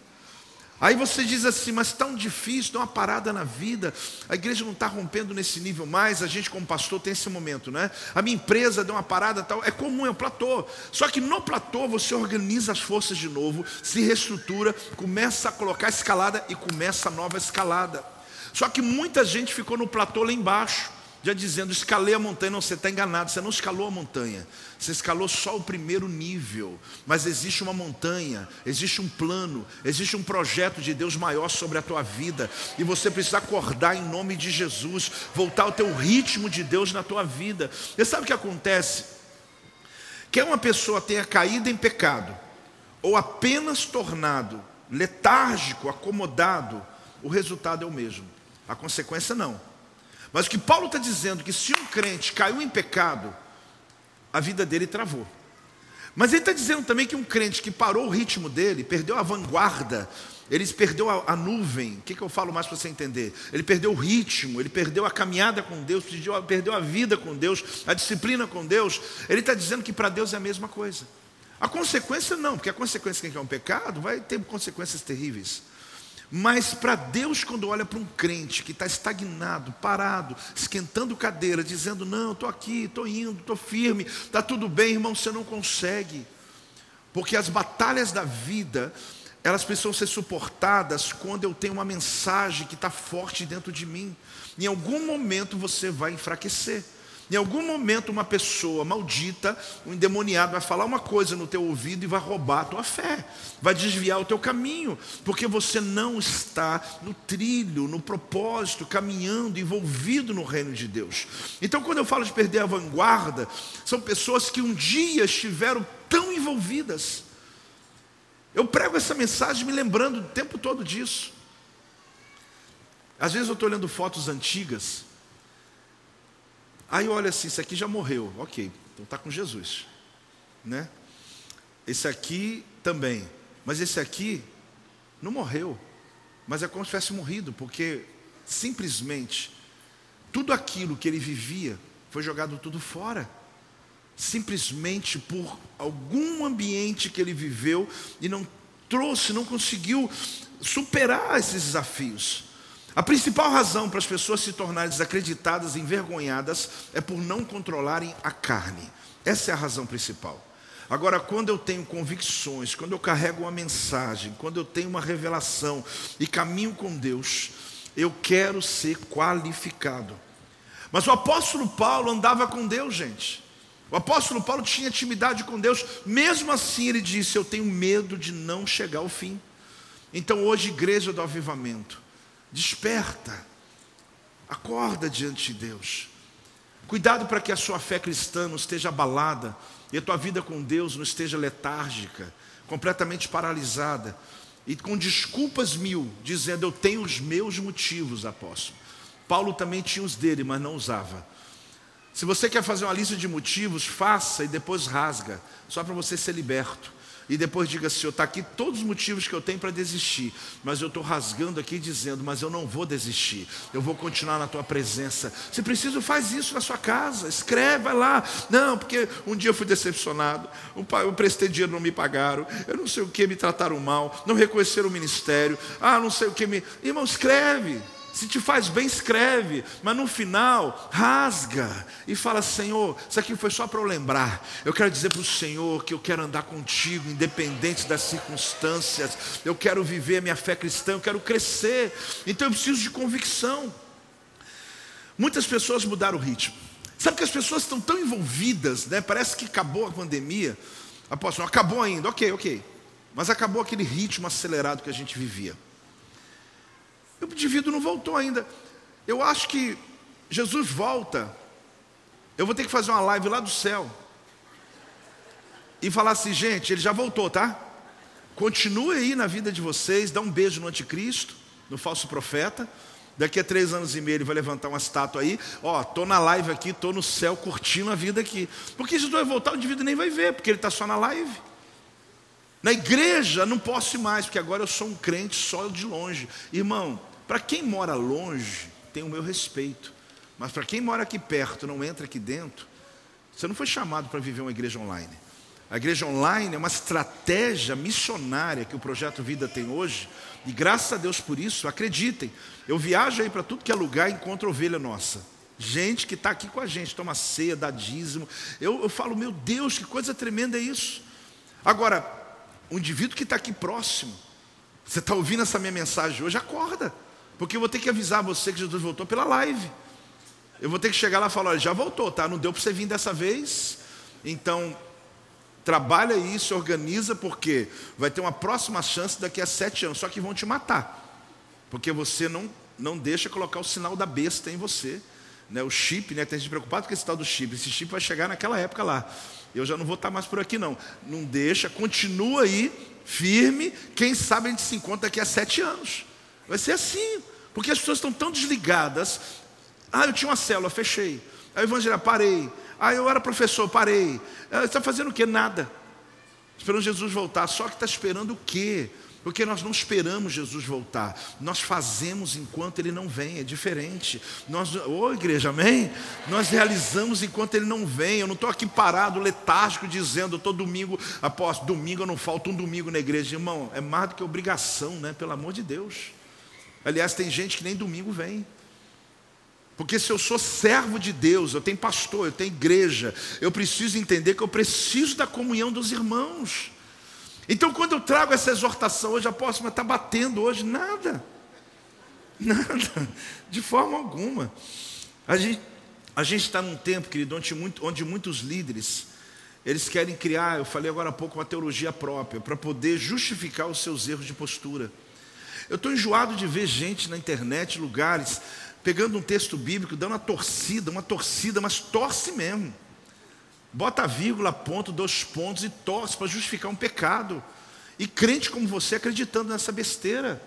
Aí você diz assim, mas tão difícil, dá uma parada na vida, a igreja não está rompendo nesse nível mais, a gente como pastor tem esse momento, né? A minha empresa deu uma parada tal, é comum, é um platô. Só que no platô você organiza as forças de novo, se reestrutura, começa a colocar escalada e começa a nova escalada. Só que muita gente ficou no platô lá embaixo já dizendo, escalei a montanha. Não, você está enganado, você não escalou a montanha. Você escalou só o primeiro nível. Mas existe uma montanha, existe um plano, existe um projeto de Deus maior sobre a tua vida. E você precisa acordar em nome de Jesus, voltar ao teu ritmo de Deus na tua vida. Você sabe o que acontece? Que uma pessoa tenha caído em pecado, ou apenas tornado letárgico, acomodado, o resultado é o mesmo. A consequência não. Mas o que Paulo está dizendo que se um crente caiu em pecado, a vida dele travou. Mas ele está dizendo também que um crente que parou o ritmo dele, perdeu a vanguarda, ele perdeu a, a nuvem. O que, que eu falo mais para você entender? Ele perdeu o ritmo, ele perdeu a caminhada com Deus, perdeu, a vida com Deus, a disciplina com Deus. Ele está dizendo que para Deus é a mesma coisa. A consequência não, porque a consequência que é um pecado vai ter consequências terríveis. Mas para Deus, quando olha para um crente que está estagnado, parado, esquentando cadeira, dizendo: Não, estou aqui, estou indo, estou firme, está tudo bem, irmão, você não consegue. Porque as batalhas da vida, elas precisam ser suportadas quando eu tenho uma mensagem que está forte dentro de mim. Em algum momento você vai enfraquecer. Em algum momento, uma pessoa maldita, um endemoniado, vai falar uma coisa no teu ouvido e vai roubar a tua fé, vai desviar o teu caminho, porque você não está no trilho, no propósito, caminhando, envolvido no reino de Deus. Então, quando eu falo de perder a vanguarda, são pessoas que um dia estiveram tão envolvidas. Eu prego essa mensagem me lembrando o tempo todo disso. Às vezes eu estou olhando fotos antigas Aí olha assim, esse aqui já morreu, ok, então está com Jesus, né? Esse aqui também, mas esse aqui não morreu, mas é como se tivesse morrido, porque simplesmente tudo aquilo que ele vivia foi jogado tudo fora, simplesmente por algum ambiente que ele viveu e não trouxe, não conseguiu superar esses desafios. A principal razão para as pessoas se tornarem desacreditadas, envergonhadas, é por não controlarem a carne. Essa é a razão principal. Agora, quando eu tenho convicções, quando eu carrego uma mensagem, quando eu tenho uma revelação e caminho com Deus, eu quero ser qualificado. Mas o apóstolo Paulo andava com Deus, gente. O apóstolo Paulo tinha intimidade com Deus, mesmo assim ele disse: Eu tenho medo de não chegar ao fim. Então, hoje, igreja do avivamento, Desperta. Acorda diante de Deus. Cuidado para que a sua fé cristã não esteja abalada e a tua vida com Deus não esteja letárgica, completamente paralisada e com desculpas mil, dizendo: Eu tenho os meus motivos, apóstolo. Paulo também tinha os dele, mas não usava. Se você quer fazer uma lista de motivos, faça e depois rasga, só para você ser liberto. E depois diga, Senhor, está aqui todos os motivos que eu tenho para desistir, mas eu estou rasgando aqui dizendo, mas eu não vou desistir, eu vou continuar na tua presença. Se preciso, faz isso na sua casa, escreve, lá. Não, porque um dia eu fui decepcionado, eu prestei dinheiro, não me pagaram, eu não sei o que, me trataram mal, não reconheceram o ministério, ah, não sei o que me. Irmão, escreve. Se te faz bem, escreve, mas no final, rasga e fala: Senhor, isso aqui foi só para eu lembrar. Eu quero dizer para o Senhor que eu quero andar contigo, independente das circunstâncias. Eu quero viver a minha fé cristã, eu quero crescer. Então eu preciso de convicção. Muitas pessoas mudaram o ritmo. Sabe que as pessoas estão tão envolvidas, né? Parece que acabou a pandemia. Apóstolo, acabou ainda, ok, ok. Mas acabou aquele ritmo acelerado que a gente vivia. O indivíduo não voltou ainda. Eu acho que Jesus volta. Eu vou ter que fazer uma live lá do céu. E falar assim, gente, ele já voltou, tá? Continue aí na vida de vocês, dá um beijo no anticristo, no falso profeta. Daqui a três anos e meio ele vai levantar uma estátua aí. Ó, tô na live aqui, tô no céu curtindo a vida aqui. Porque Jesus vai voltar, o indivíduo nem vai ver, porque ele está só na live. Na igreja não posso ir mais, porque agora eu sou um crente só de longe. Irmão, para quem mora longe, tem o meu respeito. Mas para quem mora aqui perto, não entra aqui dentro, você não foi chamado para viver uma igreja online. A igreja online é uma estratégia missionária que o Projeto Vida tem hoje, e graças a Deus por isso, acreditem, eu viajo aí para tudo que é lugar e encontro ovelha nossa. Gente que está aqui com a gente, toma ceia, dá dízimo. Eu, eu falo, meu Deus, que coisa tremenda é isso. Agora, um indivíduo que está aqui próximo, você está ouvindo essa minha mensagem hoje, acorda. Porque eu vou ter que avisar você que Jesus voltou pela live. Eu vou ter que chegar lá e falar: olha, já voltou, tá? Não deu para você vir dessa vez. Então, trabalha isso, organiza, porque vai ter uma próxima chance daqui a sete anos. Só que vão te matar. Porque você não, não deixa colocar o sinal da besta em você. Né, o chip, né, tem gente preocupado com esse tal do chip. Esse chip vai chegar naquela época lá. Eu já não vou estar mais por aqui, não. Não deixa, continua aí, firme. Quem sabe a gente se encontra daqui a sete anos. Vai ser assim, porque as pessoas estão tão desligadas. Ah, eu tinha uma célula, fechei. Aí evangelho, parei. Ah, eu era professor, parei. Ah, está fazendo o quê? Nada. Esperando Jesus voltar. Só que está esperando o quê? Porque nós não esperamos Jesus voltar, nós fazemos enquanto Ele não vem, é diferente. Nós, ô oh, igreja, amém? Nós realizamos enquanto Ele não vem. Eu não estou aqui parado, letárgico, dizendo, estou domingo, após domingo eu não falto um domingo na igreja. Irmão, é mais do que obrigação, né? Pelo amor de Deus. Aliás, tem gente que nem domingo vem. Porque se eu sou servo de Deus, eu tenho pastor, eu tenho igreja, eu preciso entender que eu preciso da comunhão dos irmãos. Então, quando eu trago essa exortação hoje, aposto, mas está batendo hoje? Nada. Nada. De forma alguma. A gente a está num tempo, querido, onde, muito, onde muitos líderes eles querem criar, eu falei agora há pouco, uma teologia própria, para poder justificar os seus erros de postura. Eu estou enjoado de ver gente na internet, lugares, pegando um texto bíblico, dando uma torcida, uma torcida, mas torce mesmo. Bota vírgula, ponto, dois pontos e torce para justificar um pecado. E crente como você acreditando nessa besteira.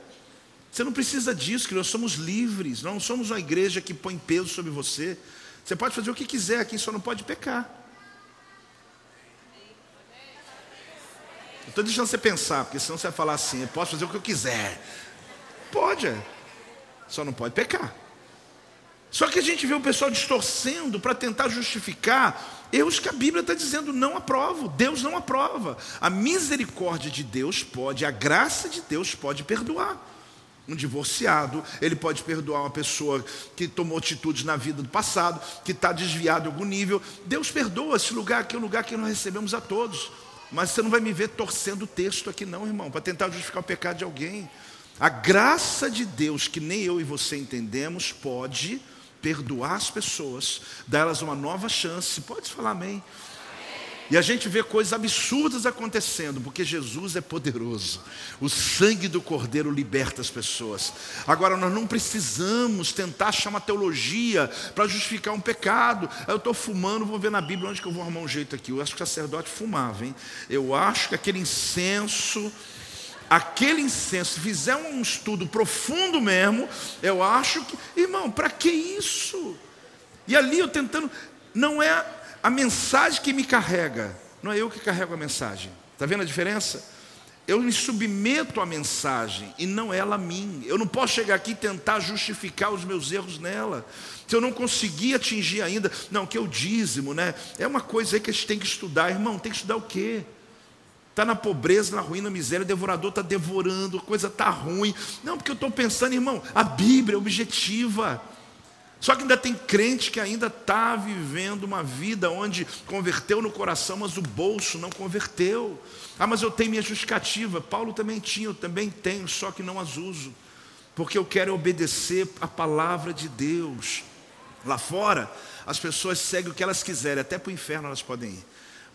Você não precisa disso, que nós somos livres, não somos uma igreja que põe peso sobre você. Você pode fazer o que quiser aqui, só não pode pecar. Estou deixando você pensar, porque senão você vai falar assim: eu posso fazer o que eu quiser. Pode, é. Só não pode pecar. Só que a gente vê o pessoal distorcendo para tentar justificar erros que a Bíblia está dizendo não aprovo, Deus não aprova. A misericórdia de Deus pode, a graça de Deus pode perdoar. Um divorciado, ele pode perdoar uma pessoa que tomou atitudes na vida do passado, que está desviado em algum nível. Deus perdoa esse lugar aqui, é um lugar que nós recebemos a todos. Mas você não vai me ver torcendo o texto aqui, não, irmão, para tentar justificar o pecado de alguém. A graça de Deus, que nem eu e você entendemos, pode perdoar as pessoas, dar elas uma nova chance. Pode falar amém. E a gente vê coisas absurdas acontecendo, porque Jesus é poderoso. O sangue do Cordeiro liberta as pessoas. Agora, nós não precisamos tentar achar uma teologia para justificar um pecado. Eu estou fumando, vou ver na Bíblia onde que eu vou arrumar um jeito aqui. Eu acho que o sacerdote fumava, hein? Eu acho que aquele incenso aquele incenso, fizer um estudo profundo mesmo, eu acho que, irmão, para que isso? E ali eu tentando, não é a mensagem que me carrega, não é eu que carrego a mensagem. Está vendo a diferença? Eu me submeto à mensagem e não ela a mim. Eu não posso chegar aqui e tentar justificar os meus erros nela. Se eu não conseguir atingir ainda, não, que é o dízimo, né? É uma coisa aí que a gente tem que estudar, irmão. Tem que estudar o quê? Está na pobreza, na ruína, na miséria, o devorador está devorando, a coisa está ruim. Não, porque eu estou pensando, irmão, a Bíblia é objetiva. Só que ainda tem crente que ainda está vivendo uma vida onde converteu no coração, mas o bolso não converteu. Ah, mas eu tenho minha justificativa. Paulo também tinha, eu também tenho, só que não as uso. Porque eu quero obedecer a palavra de Deus. Lá fora, as pessoas seguem o que elas quiserem, até para o inferno elas podem ir.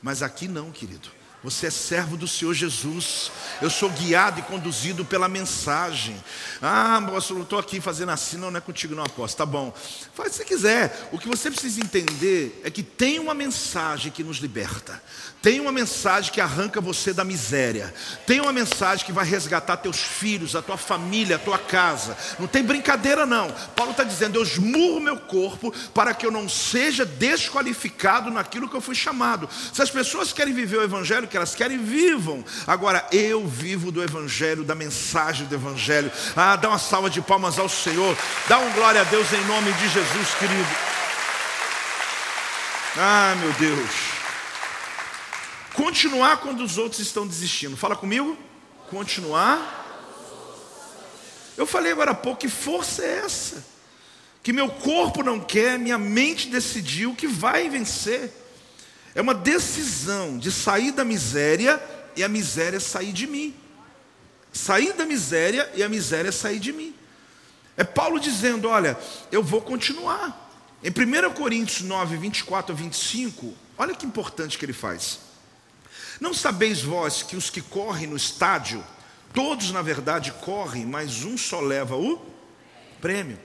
Mas aqui não, querido. Você é servo do Senhor Jesus. Eu sou guiado e conduzido pela mensagem. Ah, apóstolo, estou aqui fazendo assim, não, não é contigo, não, apóstolo. Tá bom. Faz o que você quiser. O que você precisa entender é que tem uma mensagem que nos liberta. Tem uma mensagem que arranca você da miséria. Tem uma mensagem que vai resgatar teus filhos, a tua família, a tua casa. Não tem brincadeira, não. Paulo está dizendo: Eu esmurro meu corpo para que eu não seja desqualificado naquilo que eu fui chamado. Se as pessoas querem viver o Evangelho que elas querem, vivam. Agora, eu vivo do Evangelho, da mensagem do Evangelho. Ah, dá uma salva de palmas ao Senhor. Dá um glória a Deus em nome de Jesus, querido. Ah, meu Deus. Continuar quando os outros estão desistindo. Fala comigo. Continuar. Eu falei agora há pouco, que força é essa? Que meu corpo não quer, minha mente decidiu que vai vencer. É uma decisão de sair da miséria e a miséria sair de mim. Sair da miséria e a miséria sair de mim. É Paulo dizendo: Olha, eu vou continuar. Em 1 Coríntios 9, 24 a 25, olha que importante que ele faz. Não sabeis vós que os que correm no estádio, todos na verdade correm, mas um só leva o prêmio.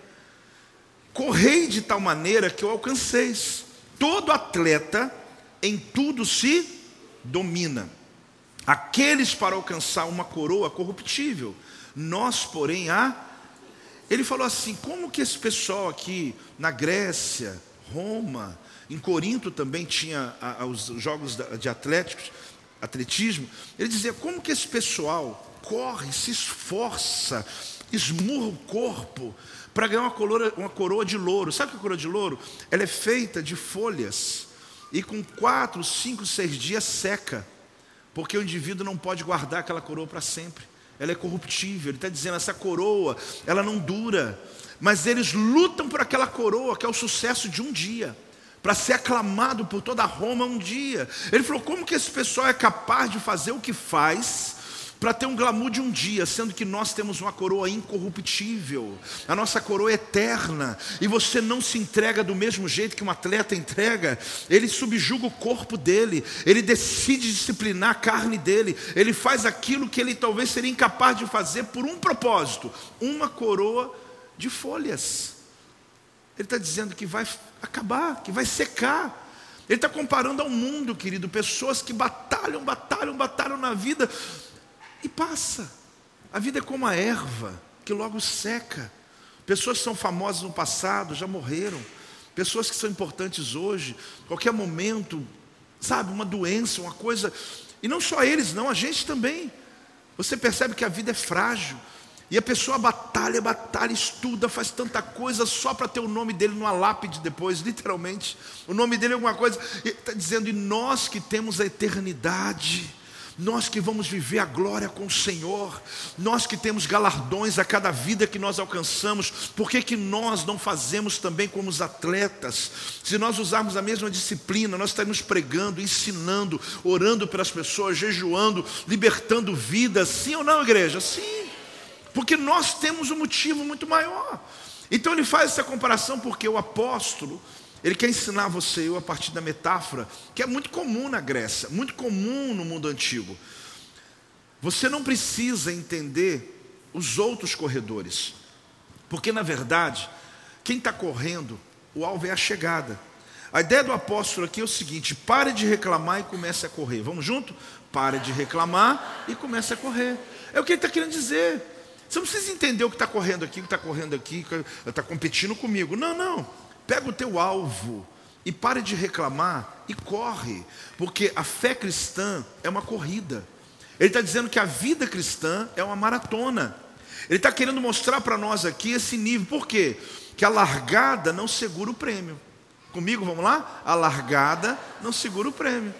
Correi de tal maneira que o alcanceis. Todo atleta em tudo se domina. Aqueles para alcançar uma coroa corruptível, nós, porém, a. Ele falou assim: como que esse pessoal aqui na Grécia, Roma, em Corinto também tinha os jogos de atléticos, atletismo, ele dizia: como que esse pessoal corre, se esforça, esmurra o corpo para ganhar uma coroa, uma coroa de louro. Sabe que é coroa de louro? Ela é feita de folhas e com quatro, cinco, seis dias seca, porque o indivíduo não pode guardar aquela coroa para sempre. Ela é corruptível. Ele está dizendo essa coroa, ela não dura. Mas eles lutam por aquela coroa que é o sucesso de um dia para ser aclamado por toda Roma um dia. Ele falou: como que esse pessoal é capaz de fazer o que faz para ter um glamour de um dia, sendo que nós temos uma coroa incorruptível, a nossa coroa é eterna, e você não se entrega do mesmo jeito que um atleta entrega, ele subjuga o corpo dele, ele decide disciplinar a carne dele, ele faz aquilo que ele talvez seria incapaz de fazer por um propósito: uma coroa de folhas. Ele está dizendo que vai acabar, que vai secar. Ele está comparando ao mundo, querido, pessoas que batalham, batalham, batalham na vida e passa. A vida é como a erva que logo seca. Pessoas que são famosas no passado já morreram. Pessoas que são importantes hoje, qualquer momento, sabe, uma doença, uma coisa. E não só eles, não, a gente também. Você percebe que a vida é frágil. E a pessoa batalha, batalha, estuda, faz tanta coisa só para ter o nome dele numa lápide depois, literalmente. O nome dele é alguma coisa. Está dizendo, e nós que temos a eternidade, nós que vamos viver a glória com o Senhor, nós que temos galardões a cada vida que nós alcançamos, por que, que nós não fazemos também como os atletas? Se nós usarmos a mesma disciplina, nós estaremos pregando, ensinando, orando pelas pessoas, jejuando, libertando vidas, sim ou não, igreja? Sim. Porque nós temos um motivo muito maior. Então ele faz essa comparação porque o apóstolo, ele quer ensinar você eu a partir da metáfora, que é muito comum na Grécia, muito comum no mundo antigo. Você não precisa entender os outros corredores, porque na verdade, quem está correndo, o alvo é a chegada. A ideia do apóstolo aqui é o seguinte: pare de reclamar e comece a correr. Vamos junto? Pare de reclamar e comece a correr. É o que ele está querendo dizer. Você não precisa entender o que está correndo aqui, o que está correndo aqui, está competindo comigo. Não, não. Pega o teu alvo e pare de reclamar e corre, porque a fé cristã é uma corrida. Ele está dizendo que a vida cristã é uma maratona. Ele está querendo mostrar para nós aqui esse nível. Por quê? Que a largada não segura o prêmio. Comigo, vamos lá? A largada não segura o prêmio.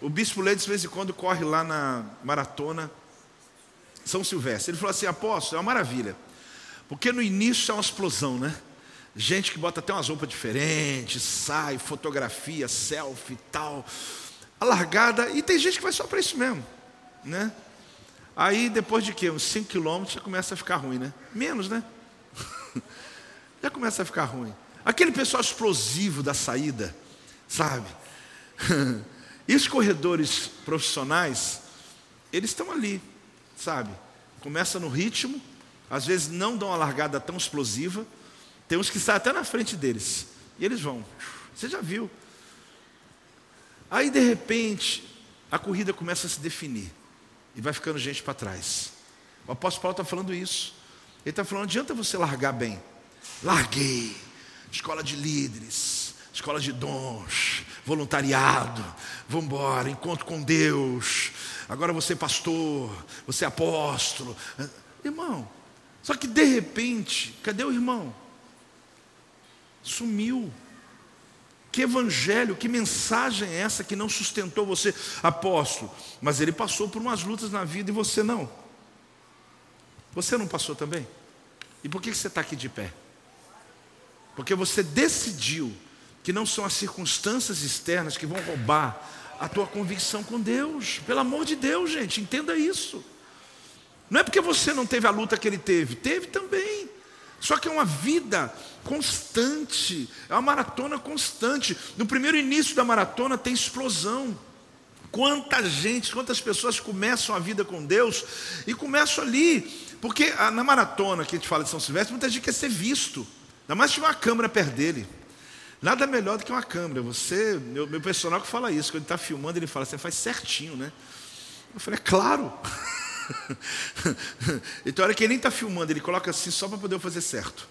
O bispo Leite, de vez em quando, corre lá na maratona São Silvestre. Ele falou assim: apóstolo, é uma maravilha. Porque no início é uma explosão, né? Gente que bota até umas roupas diferentes, sai, fotografia, selfie e tal. A largada, e tem gente que vai só para isso mesmo, né? Aí depois de quê? Uns 5 quilômetros já começa a ficar ruim, né? Menos, né? já começa a ficar ruim. Aquele pessoal explosivo da saída, sabe? e os corredores profissionais, eles estão ali, sabe? Começa no ritmo, às vezes não dão uma largada tão explosiva, tem uns que saem até na frente deles. E eles vão. Você já viu. Aí de repente, a corrida começa a se definir. E vai ficando gente para trás. O apóstolo Paulo está falando isso. Ele está falando: adianta você largar bem. Larguei. Escola de líderes, escola de dons, voluntariado. Vamos embora, encontro com Deus. Agora você é pastor, você é apóstolo. Irmão, só que de repente, cadê o irmão? Sumiu. Que evangelho, que mensagem é essa que não sustentou você, apóstolo? Mas ele passou por umas lutas na vida e você não. Você não passou também? E por que você está aqui de pé? Porque você decidiu que não são as circunstâncias externas que vão roubar a tua convicção com Deus. Pelo amor de Deus, gente, entenda isso. Não é porque você não teve a luta que ele teve, teve também. Só que é uma vida constante, é uma maratona constante. No primeiro início da maratona tem explosão. Quanta gente, quantas pessoas começam a vida com Deus e começam ali, porque na maratona que a gente fala de São Silvestre, muita gente quer ser visto, ainda mais se tiver uma câmera perto dele. Nada melhor do que uma câmera. Você, meu, meu personal que fala isso, quando ele está filmando, ele fala, você faz certinho, né? Eu falei, é claro. então, a hora que ele nem está filmando, ele coloca assim só para poder fazer certo.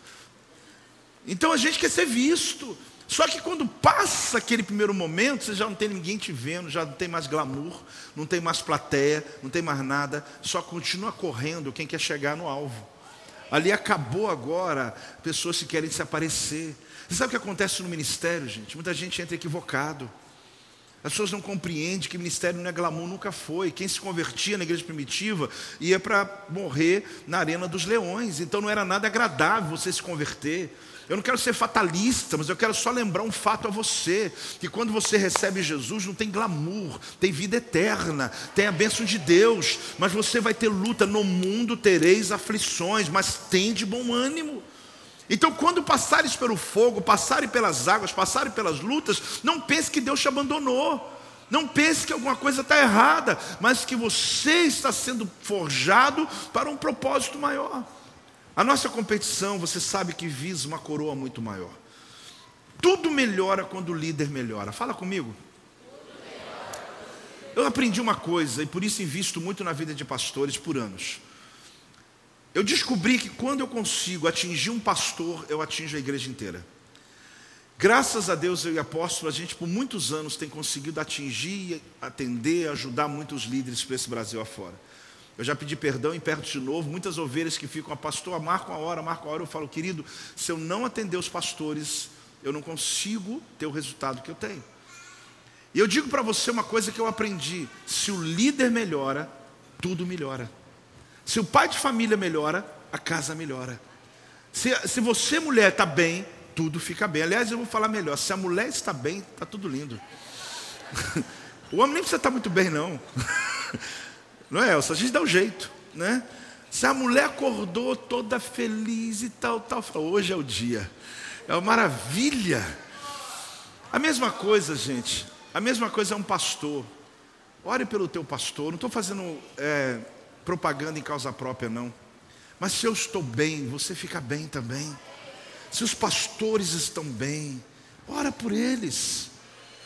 Então a gente quer ser visto. Só que quando passa aquele primeiro momento, você já não tem ninguém te vendo, já não tem mais glamour, não tem mais plateia, não tem mais nada, só continua correndo quem quer chegar no alvo. Ali acabou agora, pessoas que querem se aparecer. Você sabe o que acontece no ministério, gente? Muita gente entra equivocado. As pessoas não compreendem que ministério não é glamour, nunca foi. Quem se convertia na igreja primitiva ia para morrer na arena dos leões. Então não era nada agradável você se converter. Eu não quero ser fatalista, mas eu quero só lembrar um fato a você: que quando você recebe Jesus, não tem glamour, tem vida eterna, tem a bênção de Deus, mas você vai ter luta. No mundo tereis aflições, mas tem de bom ânimo. Então, quando passares pelo fogo, passarem pelas águas, passarem pelas lutas, não pense que Deus te abandonou. Não pense que alguma coisa está errada, mas que você está sendo forjado para um propósito maior. A nossa competição, você sabe que visa uma coroa muito maior. Tudo melhora quando o líder melhora. Fala comigo. Eu aprendi uma coisa e por isso invisto muito na vida de pastores por anos. Eu descobri que quando eu consigo atingir um pastor, eu atingo a igreja inteira. Graças a Deus, eu e apóstolo, a gente por muitos anos tem conseguido atingir, atender, ajudar muitos líderes para esse Brasil afora. Eu já pedi perdão e perto de novo, muitas ovelhas que ficam, a pastor, marca a hora, marca a hora, eu falo, querido, se eu não atender os pastores, eu não consigo ter o resultado que eu tenho. E eu digo para você uma coisa que eu aprendi: se o líder melhora, tudo melhora. Se o pai de família melhora, a casa melhora. Se, se você, mulher, está bem, tudo fica bem. Aliás, eu vou falar melhor: se a mulher está bem, está tudo lindo. o homem nem precisa estar muito bem, não. Não é, Elsa? A gente dá um jeito, né? Se a mulher acordou toda feliz e tal, tal, fala, hoje é o dia. É uma maravilha. A mesma coisa, gente. A mesma coisa é um pastor. Ore pelo teu pastor. Não estou fazendo é, propaganda em causa própria, não. Mas se eu estou bem, você fica bem também. Se os pastores estão bem, ora por eles.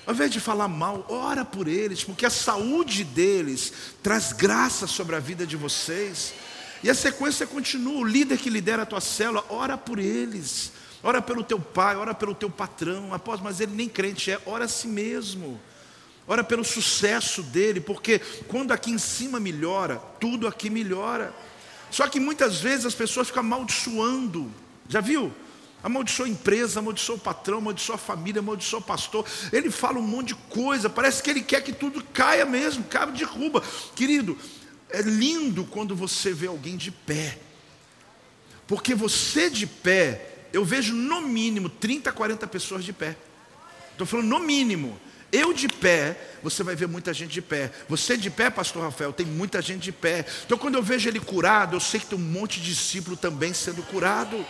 Ao invés de falar mal, ora por eles, porque a saúde deles traz graça sobre a vida de vocês. E a sequência continua: o líder que lidera a tua célula, ora por eles. ora pelo teu pai, ora pelo teu patrão. Após, mas ele nem crente é, ora a si mesmo. Ora pelo sucesso dele, porque quando aqui em cima melhora, tudo aqui melhora. Só que muitas vezes as pessoas ficam amaldiçoando. Já viu? Amaldiçoa a empresa, amaldiçoa o patrão, amaldiçoa a família, amaldiçoa o pastor. Ele fala um monte de coisa, parece que ele quer que tudo caia mesmo, caia, derruba. Querido, é lindo quando você vê alguém de pé. Porque você de pé, eu vejo no mínimo 30, 40 pessoas de pé. Estou falando no mínimo. Eu de pé, você vai ver muita gente de pé. Você de pé, pastor Rafael, tem muita gente de pé. Então quando eu vejo ele curado, eu sei que tem um monte de discípulo também sendo curado.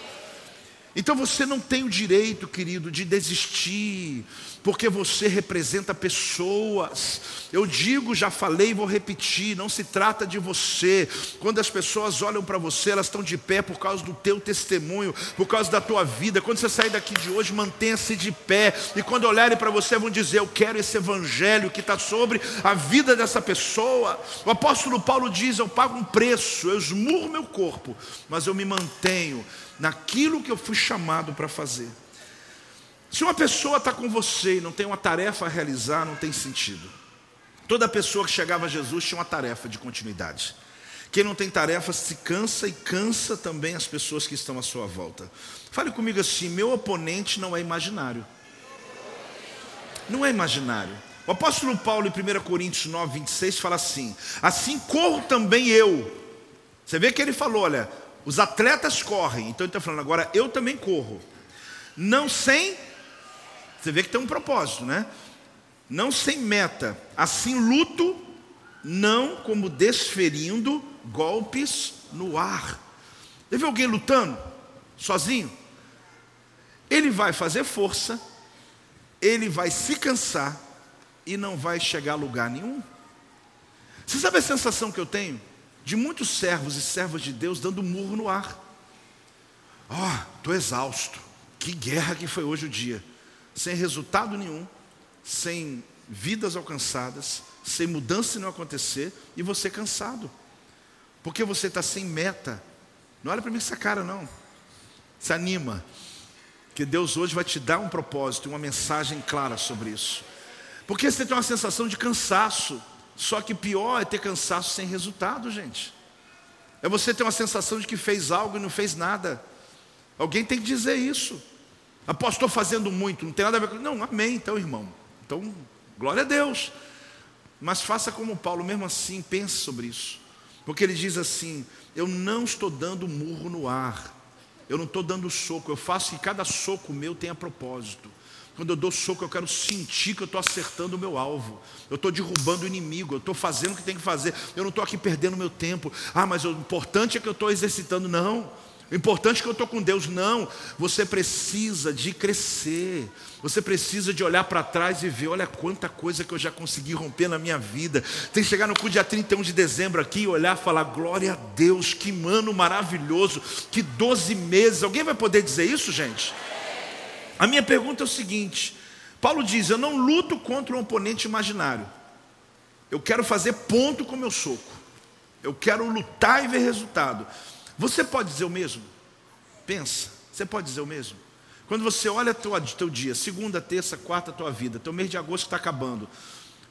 Então você não tem o direito, querido, de desistir, porque você representa pessoas. Eu digo, já falei e vou repetir: não se trata de você. Quando as pessoas olham para você, elas estão de pé por causa do teu testemunho, por causa da tua vida. Quando você sair daqui de hoje, mantenha-se de pé. E quando olharem para você, vão dizer: Eu quero esse evangelho que está sobre a vida dessa pessoa. O apóstolo Paulo diz: Eu pago um preço, eu esmurro meu corpo, mas eu me mantenho naquilo que eu fui chamado para fazer. Se uma pessoa está com você e não tem uma tarefa a realizar, não tem sentido. Toda pessoa que chegava a Jesus tinha uma tarefa de continuidade. Quem não tem tarefa se cansa e cansa também as pessoas que estão à sua volta. Fale comigo assim: meu oponente não é imaginário. Não é imaginário. O apóstolo Paulo, em 1 Coríntios 9, 26, fala assim: Assim corro também eu. Você vê que ele falou: olha, os atletas correm, então ele está falando, agora eu também corro. Não sem, você vê que tem um propósito, né? Não sem meta, assim luto, não como desferindo golpes no ar. Você vê alguém lutando, sozinho? Ele vai fazer força, ele vai se cansar e não vai chegar a lugar nenhum. Você sabe a sensação que eu tenho? De muitos servos e servas de Deus dando murro no ar. Ó, oh, estou exausto. Que guerra que foi hoje o dia. Sem resultado nenhum, sem vidas alcançadas, sem mudança não acontecer e você cansado. Porque você está sem meta. Não olha para mim essa cara, não. Se anima. Que Deus hoje vai te dar um propósito, uma mensagem clara sobre isso. Porque você tem uma sensação de cansaço. Só que pior é ter cansaço sem resultado, gente. É você ter uma sensação de que fez algo e não fez nada. Alguém tem que dizer isso. Apostou fazendo muito, não tem nada a ver com. Não, amém, então, irmão. Então, glória a Deus. Mas faça como Paulo, mesmo assim, pense sobre isso. Porque ele diz assim: Eu não estou dando murro no ar, eu não estou dando soco, eu faço que cada soco meu tenha propósito. Quando eu dou soco, eu quero sentir que eu estou acertando o meu alvo. Eu estou derrubando o inimigo, eu estou fazendo o que tem que fazer. Eu não estou aqui perdendo meu tempo. Ah, mas o importante é que eu estou exercitando. Não. O importante é que eu estou com Deus. Não. Você precisa de crescer. Você precisa de olhar para trás e ver, olha quanta coisa que eu já consegui romper na minha vida. Tem que chegar no dia 31 de dezembro aqui e olhar e falar, glória a Deus, que mano maravilhoso, que 12 meses. Alguém vai poder dizer isso, gente? A minha pergunta é o seguinte: Paulo diz: Eu não luto contra um oponente imaginário. Eu quero fazer ponto com meu soco. Eu quero lutar e ver resultado. Você pode dizer o mesmo? Pensa, você pode dizer o mesmo? Quando você olha teu, teu dia, segunda, terça, quarta, tua vida, teu mês de agosto está acabando.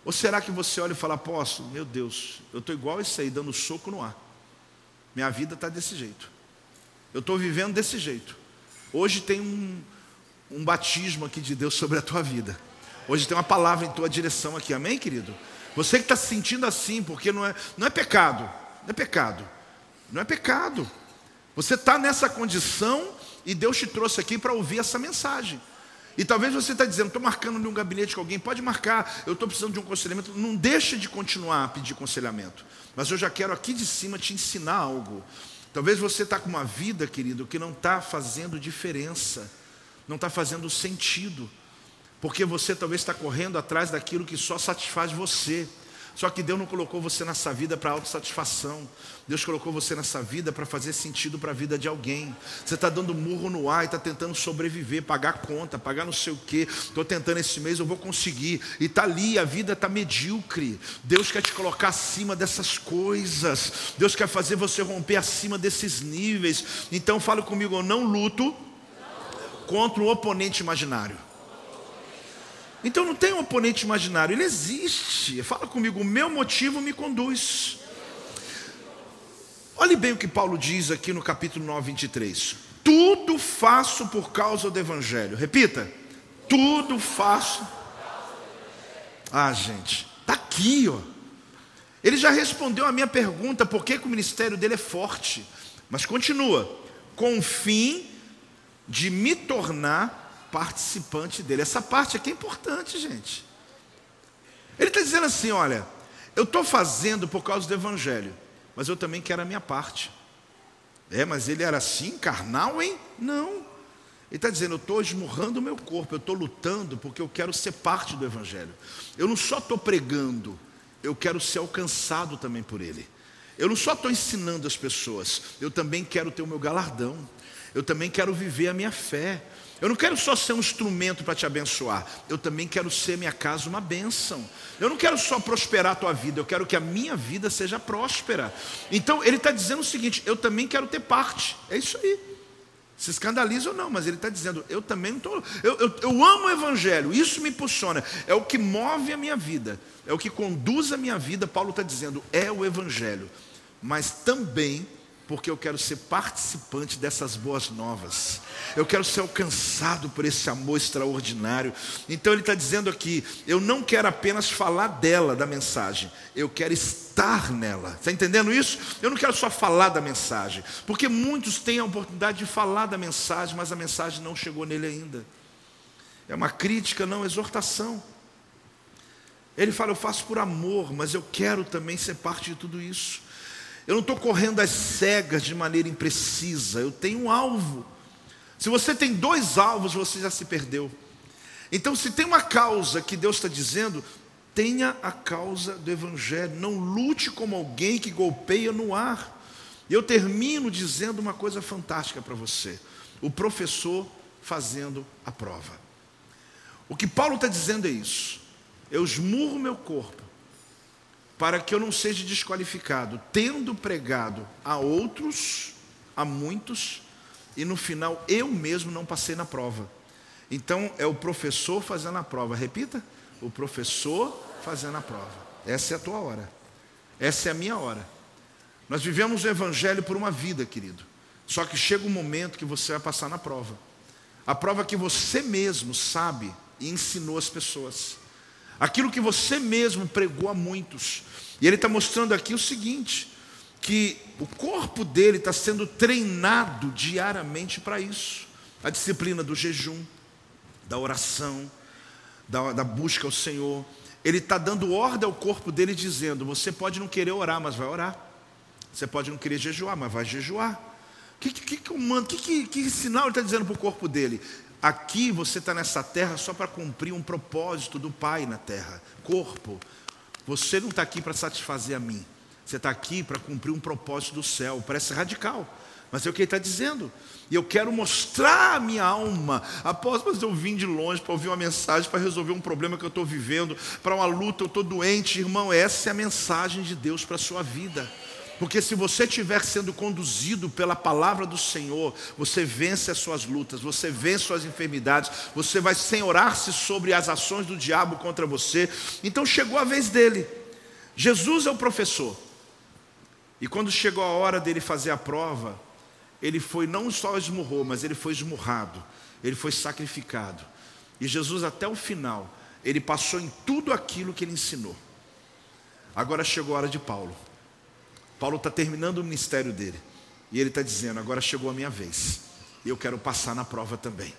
Ou será que você olha e fala, apóstolo, meu Deus, eu estou igual esse aí, dando soco no ar. Minha vida está desse jeito. Eu estou vivendo desse jeito. Hoje tem um, um batismo aqui de Deus sobre a tua vida. Hoje tem uma palavra em tua direção aqui, amém, querido? Você que está se sentindo assim, porque não é, não é pecado, não é pecado, não é pecado. Você está nessa condição e Deus te trouxe aqui para ouvir essa mensagem. E talvez você está dizendo, estou marcando num gabinete com alguém, pode marcar, eu estou precisando de um aconselhamento. Não deixe de continuar a pedir aconselhamento. Mas eu já quero aqui de cima te ensinar algo. Talvez você está com uma vida, querido, que não está fazendo diferença não está fazendo sentido, porque você talvez está correndo atrás daquilo que só satisfaz você. Só que Deus não colocou você nessa vida para autossatisfação. Deus colocou você nessa vida para fazer sentido para a vida de alguém. Você está dando murro no ar e está tentando sobreviver, pagar conta, pagar não sei o quê. Estou tentando esse mês, eu vou conseguir. E está ali, a vida está medíocre. Deus quer te colocar acima dessas coisas. Deus quer fazer você romper acima desses níveis. Então fala comigo, eu não luto contra o oponente imaginário. Então não tem um oponente imaginário, ele existe. Fala comigo, o meu motivo me conduz. Olhe bem o que Paulo diz aqui no capítulo 9, 23. Tudo faço por causa do Evangelho. Repita. Tudo faço. Ah, gente, está aqui, ó. Ele já respondeu a minha pergunta, por que, que o ministério dele é forte. Mas continua, com o fim de me tornar participante dele. Essa parte aqui é importante, gente. Ele está dizendo assim: olha, eu estou fazendo por causa do Evangelho mas eu também quero a minha parte. É, mas ele era assim, carnal, hein? Não. Ele está dizendo, eu estou esmurrando o meu corpo, eu estou lutando porque eu quero ser parte do Evangelho. Eu não só estou pregando, eu quero ser alcançado também por ele. Eu não só estou ensinando as pessoas, eu também quero ter o meu galardão. Eu também quero viver a minha fé. Eu não quero só ser um instrumento para te abençoar, eu também quero ser minha casa uma bênção. Eu não quero só prosperar a tua vida, eu quero que a minha vida seja próspera. Então ele está dizendo o seguinte: eu também quero ter parte. É isso aí. Se escandaliza ou não, mas ele está dizendo: eu também não estou. Eu, eu, eu amo o Evangelho, isso me impulsiona, é o que move a minha vida, é o que conduz a minha vida. Paulo está dizendo: é o Evangelho, mas também porque eu quero ser participante dessas boas novas. Eu quero ser alcançado por esse amor extraordinário. Então ele está dizendo aqui: eu não quero apenas falar dela, da mensagem, eu quero estar nela. Está entendendo isso? Eu não quero só falar da mensagem, porque muitos têm a oportunidade de falar da mensagem, mas a mensagem não chegou nele ainda. É uma crítica, não exortação. Ele fala: eu faço por amor, mas eu quero também ser parte de tudo isso. Eu não estou correndo às cegas de maneira imprecisa, eu tenho um alvo. Se você tem dois alvos, você já se perdeu. Então, se tem uma causa que Deus está dizendo, tenha a causa do Evangelho, não lute como alguém que golpeia no ar. Eu termino dizendo uma coisa fantástica para você: o professor fazendo a prova. O que Paulo está dizendo é isso. Eu esmurro meu corpo para que eu não seja desqualificado, tendo pregado a outros, a muitos, e no final eu mesmo não passei na prova. Então é o professor fazendo a prova. Repita: o professor fazendo a prova. Essa é a tua hora. Essa é a minha hora. Nós vivemos o evangelho por uma vida, querido. Só que chega um momento que você vai passar na prova. A prova que você mesmo sabe e ensinou as pessoas. Aquilo que você mesmo pregou a muitos. E ele está mostrando aqui o seguinte: que o corpo dele está sendo treinado diariamente para isso. A disciplina do jejum, da oração, da, da busca ao Senhor. Ele está dando ordem ao corpo dele, dizendo: Você pode não querer orar, mas vai orar. Você pode não querer jejuar, mas vai jejuar. Que, que, que, que, que, que sinal ele está dizendo para o corpo dele? Aqui você está nessa terra só para cumprir um propósito do Pai na terra. Corpo. Você não está aqui para satisfazer a mim. Você está aqui para cumprir um propósito do céu. Parece radical. Mas é o que ele está dizendo. E eu quero mostrar a minha alma. Após, mas eu vim de longe para ouvir uma mensagem, para resolver um problema que eu estou vivendo, para uma luta, eu estou doente. Irmão, essa é a mensagem de Deus para a sua vida. Porque se você estiver sendo conduzido pela palavra do Senhor, você vence as suas lutas, você vence suas enfermidades, você vai senhorar-se sobre as ações do diabo contra você. Então chegou a vez dele. Jesus é o professor. E quando chegou a hora dele fazer a prova, ele foi não só esmurrou, mas ele foi esmurrado, ele foi sacrificado. E Jesus até o final, ele passou em tudo aquilo que ele ensinou. Agora chegou a hora de Paulo. Paulo está terminando o ministério dele. E ele está dizendo: agora chegou a minha vez. E eu quero passar na prova também.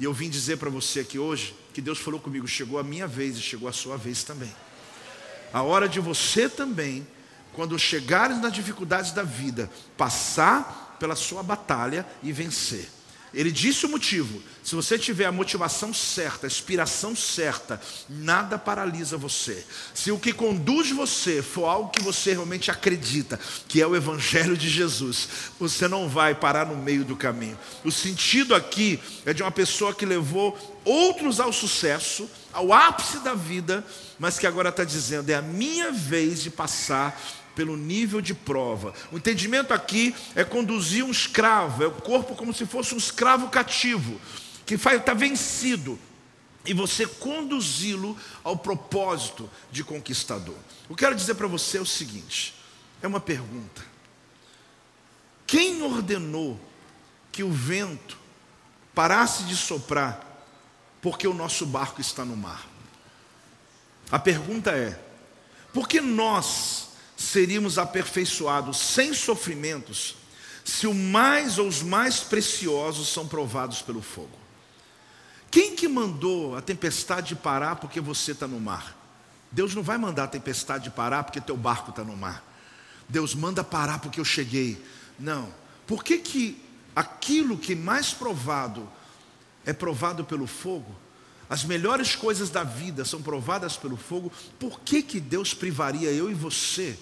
E eu vim dizer para você aqui hoje que Deus falou comigo: chegou a minha vez e chegou a sua vez também. A hora de você também, quando chegares nas dificuldades da vida, passar pela sua batalha e vencer. Ele disse o motivo. Se você tiver a motivação certa, a inspiração certa, nada paralisa você. Se o que conduz você for algo que você realmente acredita, que é o Evangelho de Jesus, você não vai parar no meio do caminho. O sentido aqui é de uma pessoa que levou outros ao sucesso, ao ápice da vida, mas que agora está dizendo: é a minha vez de passar pelo nível de prova. O entendimento aqui é conduzir um escravo, é o corpo como se fosse um escravo cativo. que está vencido, e você conduzi-lo ao propósito de conquistador. Eu quero dizer para você o seguinte: é uma pergunta. Quem ordenou que o vento parasse de soprar porque o nosso barco está no mar? A pergunta é: por que nós seríamos aperfeiçoados sem sofrimentos se o mais ou os mais preciosos são provados pelo fogo? Quem que mandou a tempestade parar porque você está no mar? Deus não vai mandar a tempestade parar porque teu barco está no mar. Deus manda parar porque eu cheguei. Não. Por que, que aquilo que mais provado é provado pelo fogo? As melhores coisas da vida são provadas pelo fogo. Por que, que Deus privaria eu e você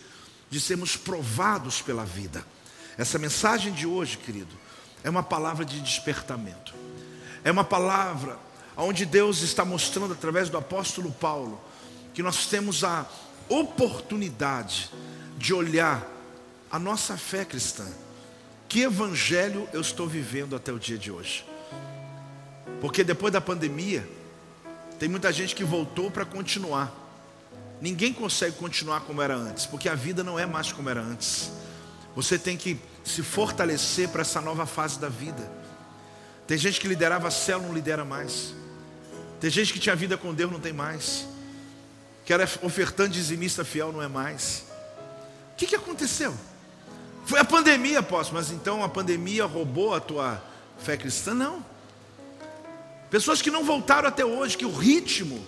de sermos provados pela vida? Essa mensagem de hoje, querido, é uma palavra de despertamento. É uma palavra onde Deus está mostrando através do apóstolo Paulo que nós temos a oportunidade de olhar a nossa fé cristã. Que evangelho eu estou vivendo até o dia de hoje? Porque depois da pandemia, tem muita gente que voltou para continuar. Ninguém consegue continuar como era antes, porque a vida não é mais como era antes. Você tem que se fortalecer para essa nova fase da vida. Tem gente que liderava a célula, não lidera mais. Tem gente que tinha vida com Deus, não tem mais. Que era ofertante dizimista fiel, não é mais. O que, que aconteceu? Foi a pandemia, apóstolo, mas então a pandemia roubou a tua fé cristã? Não. Pessoas que não voltaram até hoje, que o ritmo,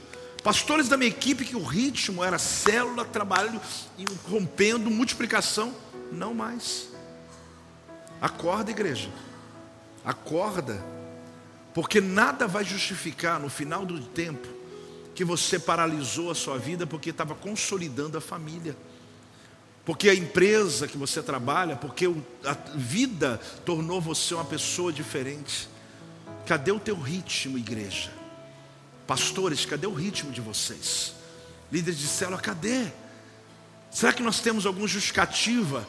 pastores da minha equipe, que o ritmo era célula, trabalho, rompendo, multiplicação. Não mais. Acorda, igreja. Acorda. Porque nada vai justificar no final do tempo que você paralisou a sua vida porque estava consolidando a família. Porque a empresa que você trabalha, porque a vida tornou você uma pessoa diferente. Cadê o teu ritmo, igreja? Pastores, cadê o ritmo de vocês? Líderes de célula, cadê? Será que nós temos alguma justificativa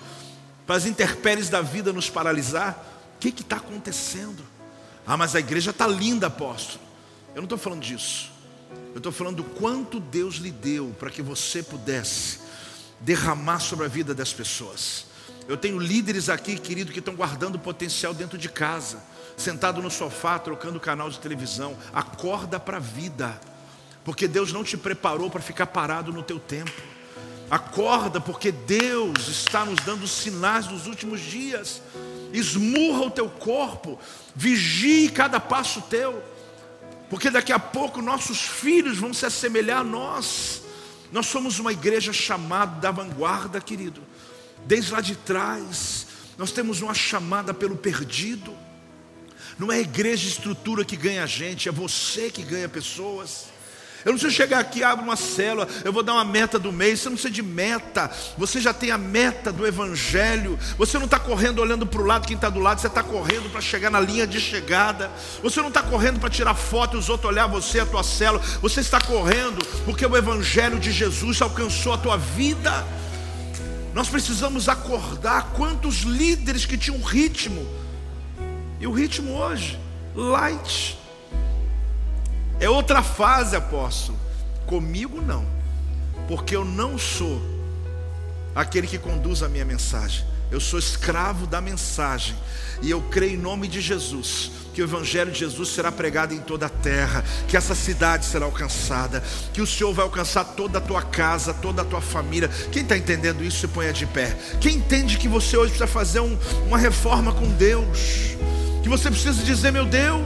para as intempéries da vida nos paralisar? O que está acontecendo? Ah, mas a igreja está linda, apóstolo. Eu não estou falando disso. Eu estou falando do quanto Deus lhe deu para que você pudesse derramar sobre a vida das pessoas. Eu tenho líderes aqui, querido, que estão guardando potencial dentro de casa sentado no sofá, trocando canal de televisão. Acorda para a vida, porque Deus não te preparou para ficar parado no teu tempo. Acorda, porque Deus está nos dando sinais dos últimos dias. Esmurra o teu corpo, vigie cada passo teu, porque daqui a pouco nossos filhos vão se assemelhar a nós. Nós somos uma igreja chamada da vanguarda, querido. Desde lá de trás, nós temos uma chamada pelo perdido. Não é a igreja estrutura que ganha gente, é você que ganha pessoas. Eu não preciso chegar aqui, abro uma célula, eu vou dar uma meta do mês. Você não precisa de meta, você já tem a meta do Evangelho. Você não está correndo olhando para o lado, quem está do lado, você está correndo para chegar na linha de chegada. Você não está correndo para tirar foto e os outros olhar você, a tua célula. Você está correndo porque o Evangelho de Jesus alcançou a tua vida. Nós precisamos acordar quantos líderes que tinham ritmo e o ritmo hoje, light. É outra fase, apóstolo. Comigo não, porque eu não sou aquele que conduz a minha mensagem. Eu sou escravo da mensagem. E eu creio em nome de Jesus que o Evangelho de Jesus será pregado em toda a terra, que essa cidade será alcançada, que o Senhor vai alcançar toda a tua casa, toda a tua família. Quem está entendendo isso, se ponha de pé. Quem entende que você hoje precisa fazer um, uma reforma com Deus? Que você precisa dizer, meu Deus.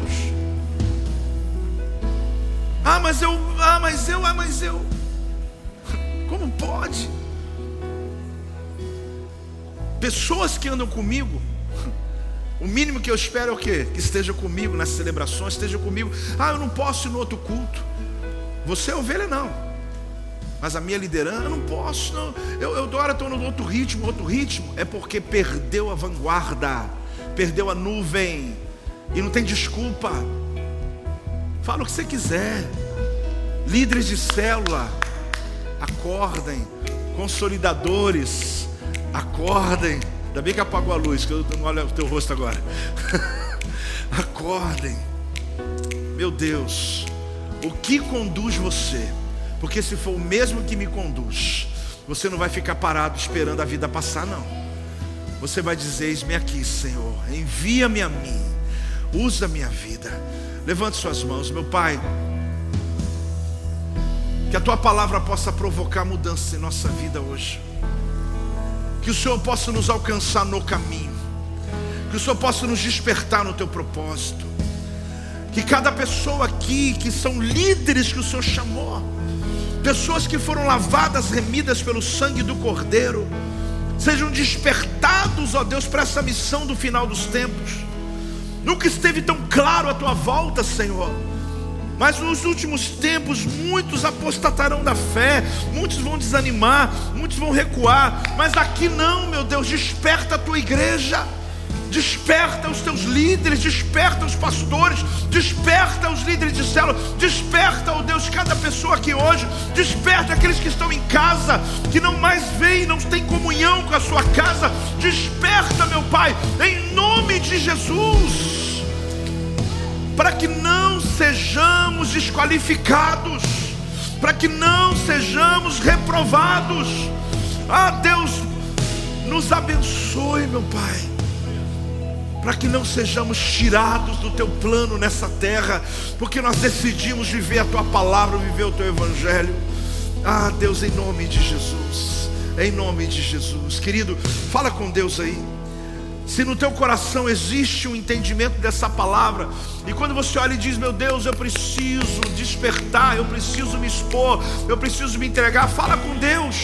Ah, mas eu, ah, mas eu, ah, mas eu. Como pode? Pessoas que andam comigo, o mínimo que eu espero é o quê? Que esteja comigo nas celebrações, esteja comigo. Ah, eu não posso ir no outro culto. Você é ovelha, não. Mas a minha liderança, eu não posso, não. Eu, eu agora estou no outro ritmo, outro ritmo. É porque perdeu a vanguarda perdeu a nuvem e não tem desculpa. Fala o que você quiser. Líderes de célula, acordem. Consolidadores, acordem. Ainda bem que apagou a luz, que eu não olho o teu rosto agora. acordem. meu Deus, o que conduz você? Porque se for o mesmo que me conduz, você não vai ficar parado esperando a vida passar, não. Você vai dizer: Eis-me aqui, Senhor, envia-me a mim, usa minha vida. Levante suas mãos, meu Pai. Que a tua palavra possa provocar mudança em nossa vida hoje. Que o Senhor possa nos alcançar no caminho. Que o Senhor possa nos despertar no teu propósito. Que cada pessoa aqui, que são líderes que o Senhor chamou, pessoas que foram lavadas, remidas pelo sangue do Cordeiro, sejam despertados, ó Deus, para essa missão do final dos tempos. Nunca esteve tão claro a tua volta, Senhor. Mas nos últimos tempos, muitos apostatarão da fé, muitos vão desanimar, muitos vão recuar. Mas aqui não, meu Deus, desperta a tua igreja. Desperta os teus líderes, desperta os pastores, desperta os líderes de célula, desperta, oh Deus, cada pessoa aqui hoje, desperta aqueles que estão em casa, que não mais veem, não têm comunhão com a sua casa, desperta, meu Pai, em nome de Jesus, para que não sejamos desqualificados, para que não sejamos reprovados. Ah, Deus, nos abençoe, meu Pai para que não sejamos tirados do teu plano nessa terra, porque nós decidimos viver a tua palavra, viver o teu evangelho. Ah, Deus, em nome de Jesus, em nome de Jesus, querido, fala com Deus aí. Se no teu coração existe um entendimento dessa palavra, e quando você olha e diz, meu Deus, eu preciso despertar, eu preciso me expor, eu preciso me entregar, fala com Deus.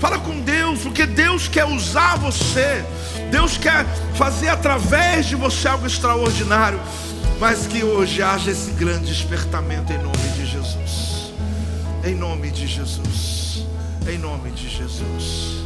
Fala com Deus, porque Deus quer usar você. Deus quer fazer através de você algo extraordinário. Mas que hoje haja esse grande despertamento em nome de Jesus. Em nome de Jesus. Em nome de Jesus.